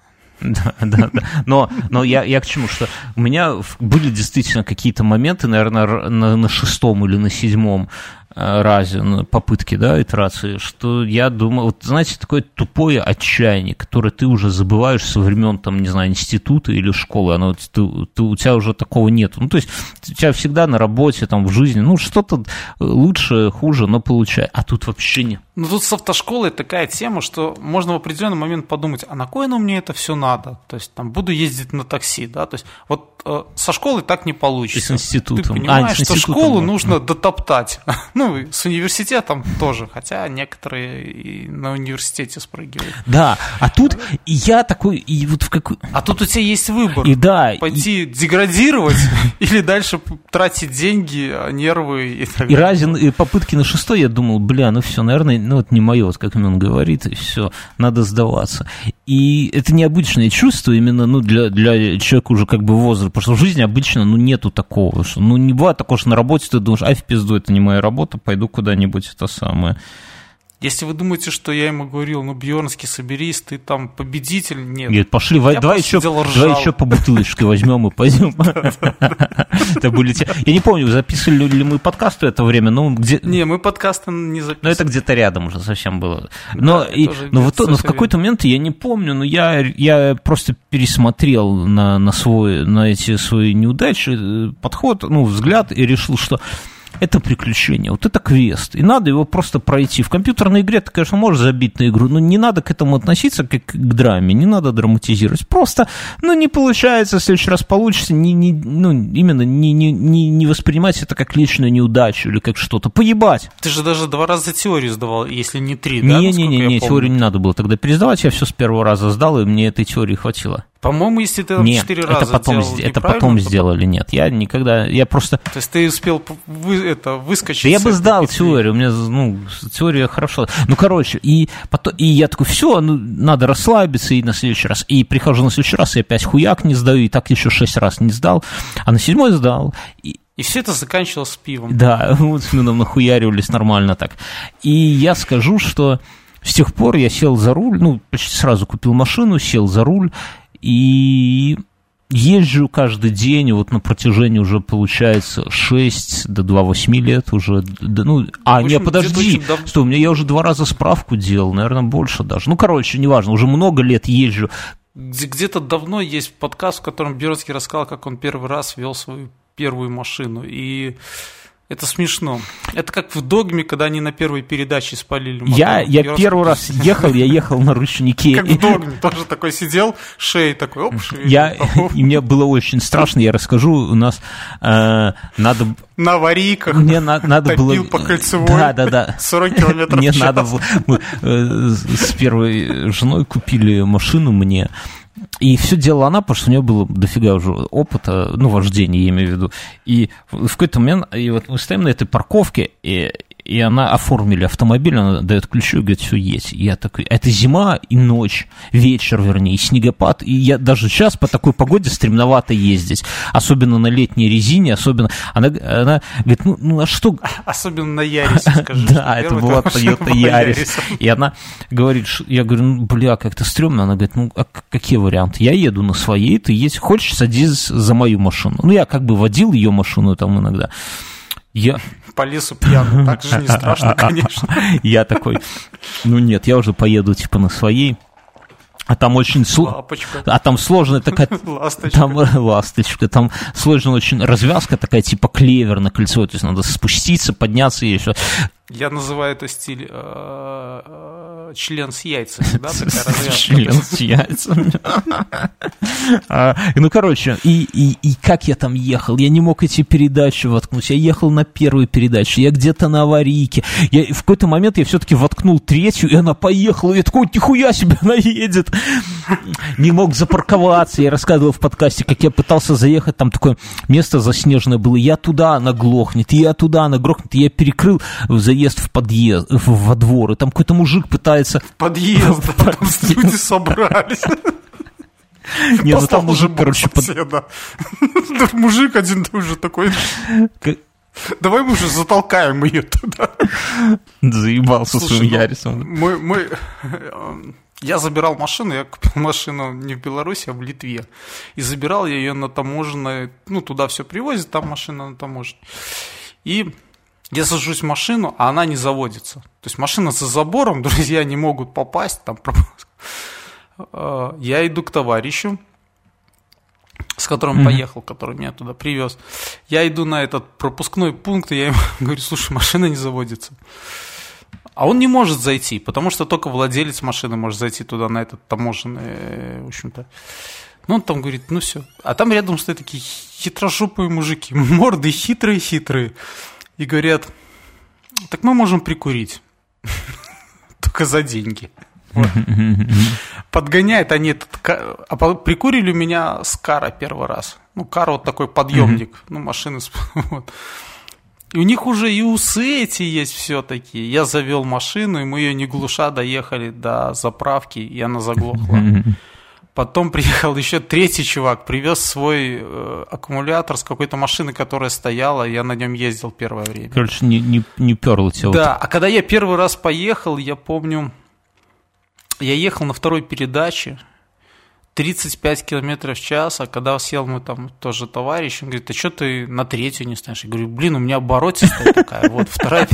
Да, да, да. Но, но я, я к чему, что у меня были действительно какие-то моменты, наверное, на, на шестом или на седьмом э, разе на попытки, да, итерации, что я думал, вот знаете, такое тупое отчаяние, которое ты уже забываешь со времен, там, не знаю, института или школы, оно, ты, ты- у тебя уже такого нет. Ну, то есть у тебя всегда на работе, там, в жизни, ну, что-то лучше, хуже, но получай. А тут вообще не. Ну, тут с автошколой такая тема, что можно в определенный момент подумать, а на кой оно мне это все надо? То есть, там, буду ездить на такси, да? То есть, вот э, со школой так не получится. И с институтом. Ты А, понимаешь, что институтом, школу да. нужно дотоптать. Ну, и с университетом тоже, хотя некоторые и на университете спрыгивают. Да, а тут и я такой, и вот в какой... А тут у тебя есть выбор. И да, и- Пойти деградировать или дальше тратить деньги, а, нервы и так И далее. разин, и попытки на шестой, я думал, бля, ну все, наверное, ну это не мое, вот как он говорит, и все, надо сдаваться. И это необычное чувство именно, ну, для, для человека уже как бы возраста, потому что в жизни обычно, ну, нету такого, что, ну, не бывает такого, что на работе ты думаешь, ай, в пизду, это не моя работа, пойду куда-нибудь это самое. Если вы думаете, что я ему говорил, ну, Бьернский, соберись, ты там победитель, нет. Говорит, пошли, давай, Я давай еще, давай еще по бутылочке возьмем и пойдем. Это были те- Я не помню, записывали ли мы подкаст в это время, но где... Не, мы подкасты не Ну, это записывали. где-то рядом уже совсем было. Но, но, в, но какой-то момент, я не помню, но я, я просто пересмотрел на, на, свой, на эти свои неудачи э, подход, ну, взгляд, и решил, что это приключение, вот это квест, и надо его просто пройти. В компьютерной игре ты, конечно, можешь забить на игру, но не надо к этому относиться как к драме, не надо драматизировать. Просто, ну, не получается, в следующий раз получится, не, не, ну, именно не, не, не, не воспринимать это как личную неудачу или как что-то. Поебать! Ты же даже два раза теорию сдавал, если не три, да? насколько Не-не-не, я не, помню? теорию не надо было тогда пересдавать, я все с первого раза сдал, и мне этой теории хватило. По-моему, если ты Нет, четыре это раза потом, делал это потом то- сделали, нет. Я никогда, я просто... То есть ты успел вы, это, выскочить Да я бы сдал петли. теорию, у меня, ну, теория хорошо. Ну, короче, и, потом, и я такой, все, ну, надо расслабиться, и на следующий раз. И прихожу на следующий раз, и опять хуяк не сдаю, и так еще шесть раз не сдал, а на седьмой сдал. И, И все это заканчивалось пивом. Да, вот мы нам нахуяривались нормально так. И я скажу, что с тех пор я сел за руль, ну, почти сразу купил машину, сел за руль, и езжу каждый день, вот на протяжении уже получается 6 до 2-8 лет уже. да, ну, а, В не, общем, подожди, дав- что, у меня я уже два раза справку делал, наверное, больше даже. Ну, короче, неважно, уже много лет езжу. Где- Где-то давно есть подкаст, в котором Бьернский рассказал, как он первый раз вел свою первую машину. И это смешно. Это как в «Догме», когда они на первой передаче спалили мотор. Я, я первый раз ехал, я ехал на ручнике. Как в «Догме», тоже такой сидел, шеей такой, оп. Я, и мне было очень страшно, я расскажу, у нас э, надо, на аварийках. мне на- надо было... по кольцевой. Да, да, да. 40 километров Мне надо было... Мы э, с первой женой купили машину мне, и все делала она, потому что у нее было дофига уже опыта, ну, вождения, я имею в виду. И в какой-то момент, и вот мы стоим на этой парковке, и, и она оформили автомобиль, она дает ключи и говорит, все, есть. И я такой, это зима и ночь, вечер, вернее, и снегопад, и я даже сейчас по такой погоде стремновато ездить, особенно на летней резине, особенно, она, она говорит, ну, ну а что, Особенно на Ярисе, скажи. да, это была Toyota. Yaris. И она говорит, я говорю, ну, бля, как-то стрёмно. Она говорит, ну, а какие варианты? Я еду на своей, ты едешь, хочешь, садись за мою машину. Ну, я как бы водил ее машину там иногда. Я, По лесу пьяный. Так же не страшно, конечно. я такой, ну нет, я уже поеду типа на своей. А там очень сложно. А там сложная такая... Ласточка. Там ласточка. Там сложная очень развязка такая, типа клевер на кольцо. То есть надо спуститься, подняться и еще. Я называю это стиль э, э, член с яйцами, да, Член с яйцами. А, ну, короче, и, как я там ехал? Я не мог эти передачи воткнуть. Я ехал на первую передачу, я где-то на аварийке. В какой-то момент я все-таки воткнул третью, и она поехала. Я такой, нихуя себе, она едет. Не мог запарковаться. Я рассказывал в подкасте, как я пытался заехать. Там такое место заснеженное было. Я туда, она глохнет. Я туда, она грохнет. Я перекрыл заезд в подъезд, во двор, и там какой-то мужик пытается... В подъезд, в там люди собрались. Не, ну там мужик, короче, под... Мужик один тоже такой... Давай мы уже затолкаем ее туда. Заебался Слушай, своим ну, Ярисом. Мы, мы, я забирал машину, я купил машину не в Беларуси, а в Литве. И забирал я ее на таможенной, ну, туда все привозят, там машина на таможне. И я сажусь в машину, а она не заводится. То есть машина за забором, друзья не могут попасть, там э, Я иду к товарищу, с которым mm-hmm. поехал, который меня туда привез. Я иду на этот пропускной пункт, и я ему говорю, слушай, машина не заводится. А он не может зайти, потому что только владелец машины может зайти туда, на этот таможенный, э, в общем-то. Ну, он там говорит, ну все. А там рядом стоят такие хитрожопые мужики, морды хитрые-хитрые и говорят, так мы можем прикурить, только за деньги. Подгоняют они этот... А прикурили у меня с кара первый раз. Ну, кара вот такой подъемник, ну, машины... Вот. И у них уже и усы эти есть все-таки. Я завел машину, и мы ее не глуша доехали до заправки, и она заглохла. Потом приехал еще третий чувак, привез свой э, аккумулятор с какой-то машины, которая стояла, я на нем ездил первое время. Короче, не, не, не перло тебя. Да, вот. а когда я первый раз поехал, я помню, я ехал на второй передаче, 35 километров в час, а когда сел мой там тоже товарищ, он говорит, а что ты на третью не ставишь? Я говорю, блин, у меня оборотистая такая, вот вторая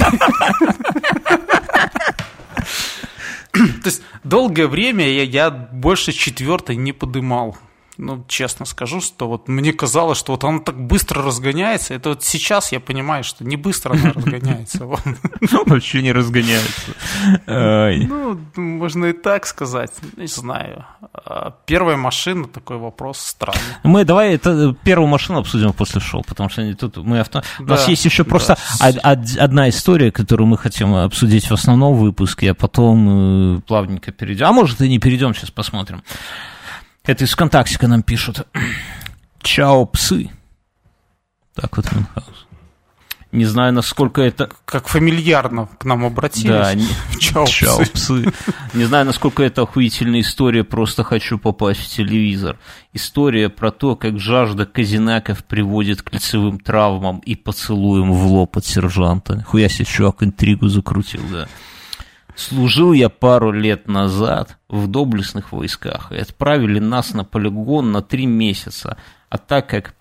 То есть долгое время я, я больше четвертой не подымал ну, честно скажу, что вот мне казалось, что вот она так быстро разгоняется. Это вот сейчас я понимаю, что не быстро она разгоняется. Вообще не разгоняется. Ну, можно и так сказать. Не знаю. А первая машина, такой вопрос странный. Мы давай это первую машину обсудим после шоу, потому что тут мы авто... У нас есть еще просто одна история, которую мы хотим обсудить в основном выпуске, а потом э, плавненько перейдем. А может и не перейдем, сейчас посмотрим. Это из ВКонтакте нам пишут. Чао, псы. Так вот Мюнхгаус. Не знаю, насколько это... Как фамильярно к нам обратились. Да, не... чао, чао псы. псы. Не знаю, насколько это охуительная история, просто хочу попасть в телевизор. История про то, как жажда казинаков приводит к лицевым травмам и поцелуем в лоб от сержанта. Хуя себе чувак интригу закрутил, да. Служил я пару лет назад в доблестных войсках и отправили нас на полигон на три месяца. А так как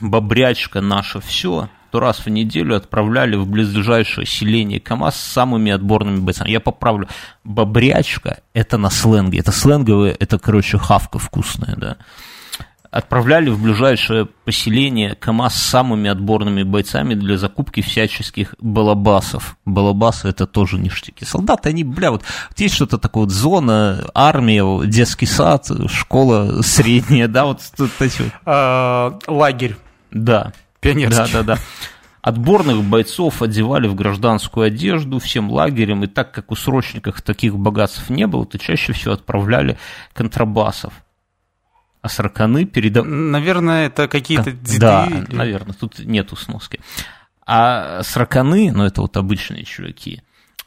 бобрячка наша все, то раз в неделю отправляли в близлежащее селение КАМАЗ с самыми отборными бойцами. Я поправлю, бобрячка – это на сленге, это сленговые, это, короче, хавка вкусная, да отправляли в ближайшее поселение КАМАЗ с самыми отборными бойцами для закупки всяческих балабасов. Балабасы это тоже ништяки. Солдаты, они, бля, вот, вот есть что-то такое, вот зона, армия, детский сад, школа средняя, да, вот эти вот. А, лагерь. Да. Пионерский. Да, да, да. Отборных бойцов одевали в гражданскую одежду всем лагерем, и так как у срочников таких богатств не было, то чаще всего отправляли контрабасов а сороканы передав... Наверное, это какие-то деды. Да, или... наверное, тут нету сноски. А сороканы, ну это вот обычные чуваки,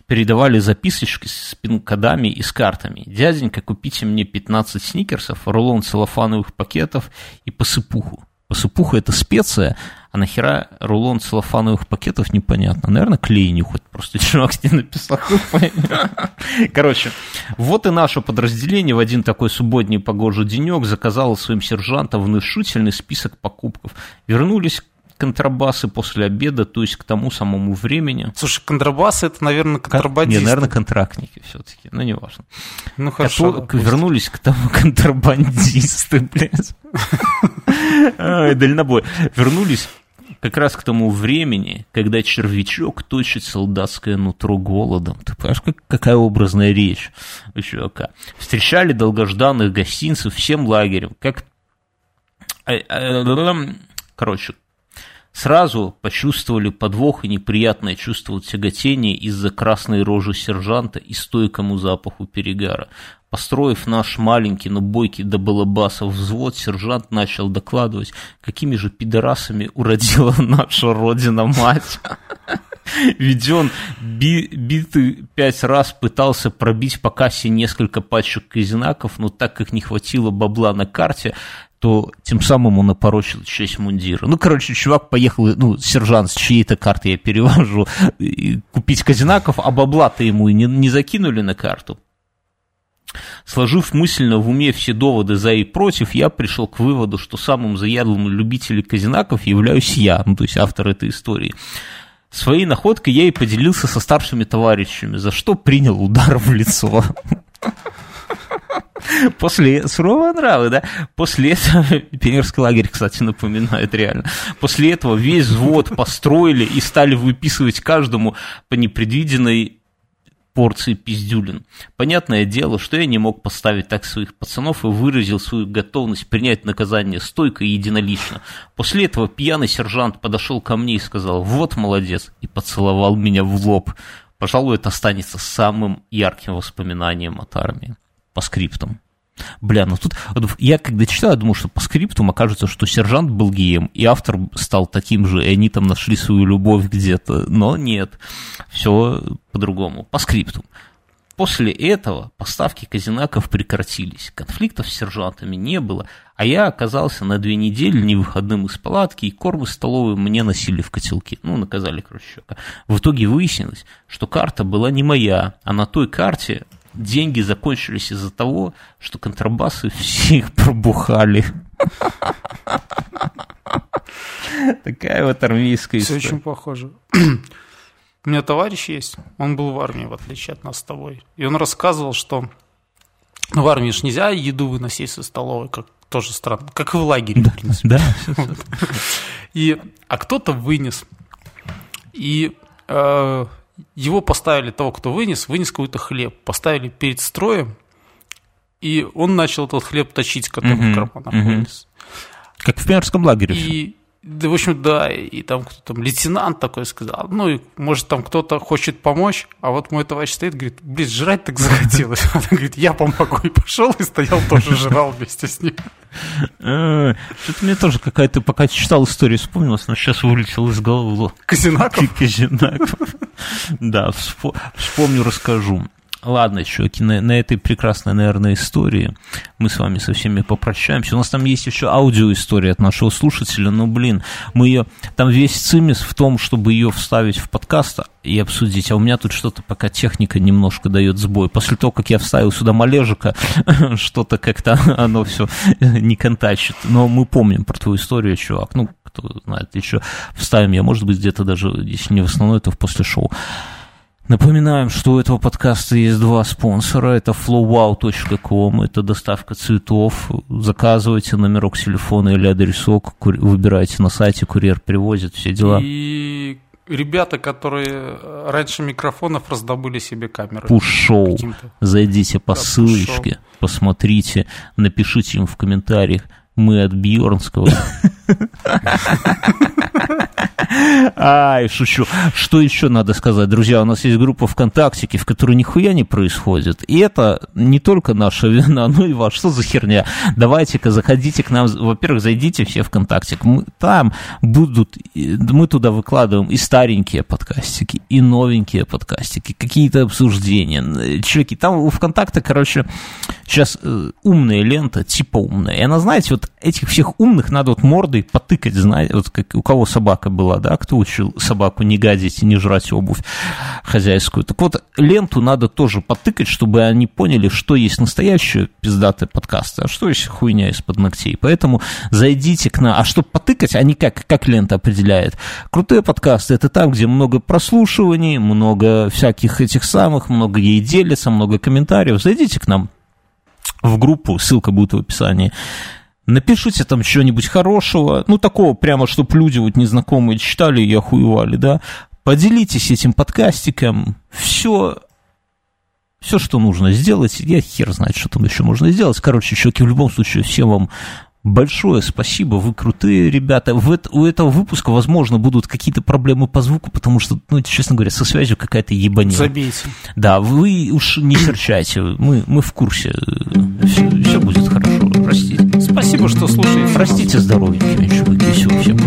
передавали записочки с пин-кодами и с картами. Дяденька, купите мне 15 сникерсов, рулон целлофановых пакетов и посыпуху. Посыпуха – это специя, а нахера рулон целлофановых пакетов непонятно. Наверное, клей нюхать просто чувак не написал. Короче, вот и наше подразделение в один такой субботний погожий денек заказало своим сержантам внушительный список покупков. Вернулись контрабасы после обеда, то есть к тому самому времени. Слушай, контрабасы это, наверное, контрабандисты. Нет, наверное, контрактники все-таки, но неважно. Ну хорошо. Кото- вернулись к тому контрабандисты, блядь. Дальнобой. Вернулись как раз к тому времени, когда червячок точит солдатское нутро голодом. Ты понимаешь, как, какая образная речь у чувака. Встречали долгожданных гостинцев всем лагерем, как... э, э, Короче, сразу почувствовали подвох и неприятное чувство тяготения из-за красной рожи сержанта и стойкому запаху перегара. Построив наш маленький, но бойкий до балабасов взвод, сержант начал докладывать, какими же пидорасами уродила наша родина-мать. Ведь он би, битый пять раз пытался пробить по кассе несколько пачек казинаков, но так как не хватило бабла на карте, то тем самым он опорочил честь мундира. Ну, короче, чувак поехал, ну, сержант с чьей-то карты я перевожу, купить казинаков, а бабла-то ему и не, не закинули на карту. Сложив мысленно в уме все доводы за и против, я пришел к выводу, что самым заядлым любителем казинаков являюсь я, ну, то есть автор этой истории. Своей находкой я и поделился со старшими товарищами, за что принял удар в лицо. После сурового нрава, да? После этого, пионерский лагерь, кстати, напоминает реально. После этого весь взвод построили и стали выписывать каждому по непредвиденной порции пиздюлин. Понятное дело, что я не мог поставить так своих пацанов и выразил свою готовность принять наказание стойко и единолично. После этого пьяный сержант подошел ко мне и сказал «Вот молодец» и поцеловал меня в лоб. Пожалуй, это останется самым ярким воспоминанием от армии. По скриптам. Бля, ну тут я когда читал, я думал, что по скриптам окажется, что сержант был геем, и автор стал таким же, и они там нашли свою любовь где-то. Но нет, все по-другому. По скрипту. После этого поставки казинаков прекратились, конфликтов с сержантами не было, а я оказался на две недели невыходным из палатки, и корм из столовой мне носили в котелке. Ну, наказали, короче. В итоге выяснилось, что карта была не моя, а на той карте деньги закончились из-за того, что контрабасы все их пробухали. Такая вот армейская Все история. очень похоже. У меня товарищ есть, он был в армии, в отличие от нас с тобой. И он рассказывал, что в армии же нельзя еду выносить со столовой, как тоже странно, как и в лагере, в принципе. Да, И, а кто-то вынес. И э, его поставили, того, кто вынес, вынес какой-то хлеб. Поставили перед строем, и он начал этот хлеб точить, который в карманах вынес. как в пионерском лагере. И, да, в общем, да, и там кто-то, там, лейтенант такой сказал, ну, и, может, там кто-то хочет помочь, а вот мой товарищ стоит, говорит, блин, жрать так захотелось. Он говорит, я помогу, и пошел, и стоял, тоже жрал вместе с ним. Э, Что-то мне тоже какая-то, пока читал историю, вспомнилось, но сейчас вылетел из головы. Казинаков. Казинаков. Да, вспо- вспомню, расскажу. Ладно, чуваки, на, на этой прекрасной, наверное, истории мы с вами со всеми попрощаемся. У нас там есть еще аудиоистория от нашего слушателя, но, блин, мы ее... Там весь цимис в том, чтобы ее вставить в подкаст и обсудить, а у меня тут что-то пока техника немножко дает сбой. После того, как я вставил сюда Малежика, что-то как-то оно все не контачит. Но мы помним про твою историю, чувак. Ну, кто знает, еще вставим я, может быть, где-то даже, если не в основной, то в после шоу. Напоминаем, что у этого подкаста есть два спонсора. Это flowwow.com, это доставка цветов. Заказывайте номерок телефона или адресок, выбирайте на сайте, курьер привозит, все дела. И ребята, которые раньше микрофонов раздобыли себе камеры. Пуш-шоу. Зайдите по Да, ссылочке, посмотрите, напишите им в комментариях. Мы от Бьернского. Ай, шучу. Что еще надо сказать? Друзья, у нас есть группа ВКонтакте, в которой нихуя не происходит. И это не только наша вина, но и ваша. Что за херня? Давайте-ка заходите к нам. Во-первых, зайдите все ВКонтакте. Мы, там будут... Мы туда выкладываем и старенькие подкастики, и новенькие подкастики, какие-то обсуждения. Чуваки, там у ВКонтакте, короче, сейчас э, умная лента, типа умная. И она, знаете, вот этих всех умных надо вот мордой потыкать, знаете, вот как у кого собака была, да, кто учил собаку не гадить и не жрать обувь хозяйскую. Так вот, ленту надо тоже потыкать, чтобы они поняли, что есть настоящее пиздатое подкаст, а что есть хуйня из-под ногтей. Поэтому зайдите к нам. А чтобы потыкать, они как, как лента определяет? Крутые подкасты – это там, где много прослушиваний, много всяких этих самых, много ей делится, много комментариев. Зайдите к нам в группу, ссылка будет в описании. Напишите там что-нибудь хорошего, ну, такого прямо, чтобы люди вот незнакомые читали и охуевали, да. Поделитесь этим подкастиком, все, все, что нужно сделать, я хер знает, что там еще можно сделать. Короче, чуваки, в любом случае, всем вам большое спасибо, вы крутые ребята. В это, у этого выпуска, возможно, будут какие-то проблемы по звуку, потому что, ну, честно говоря, со связью какая-то ебанина. Забейте. Да, вы уж не серчайте, мы, мы в курсе, все, все что слушаете. Простите здоровенькими, чуваки, все, всем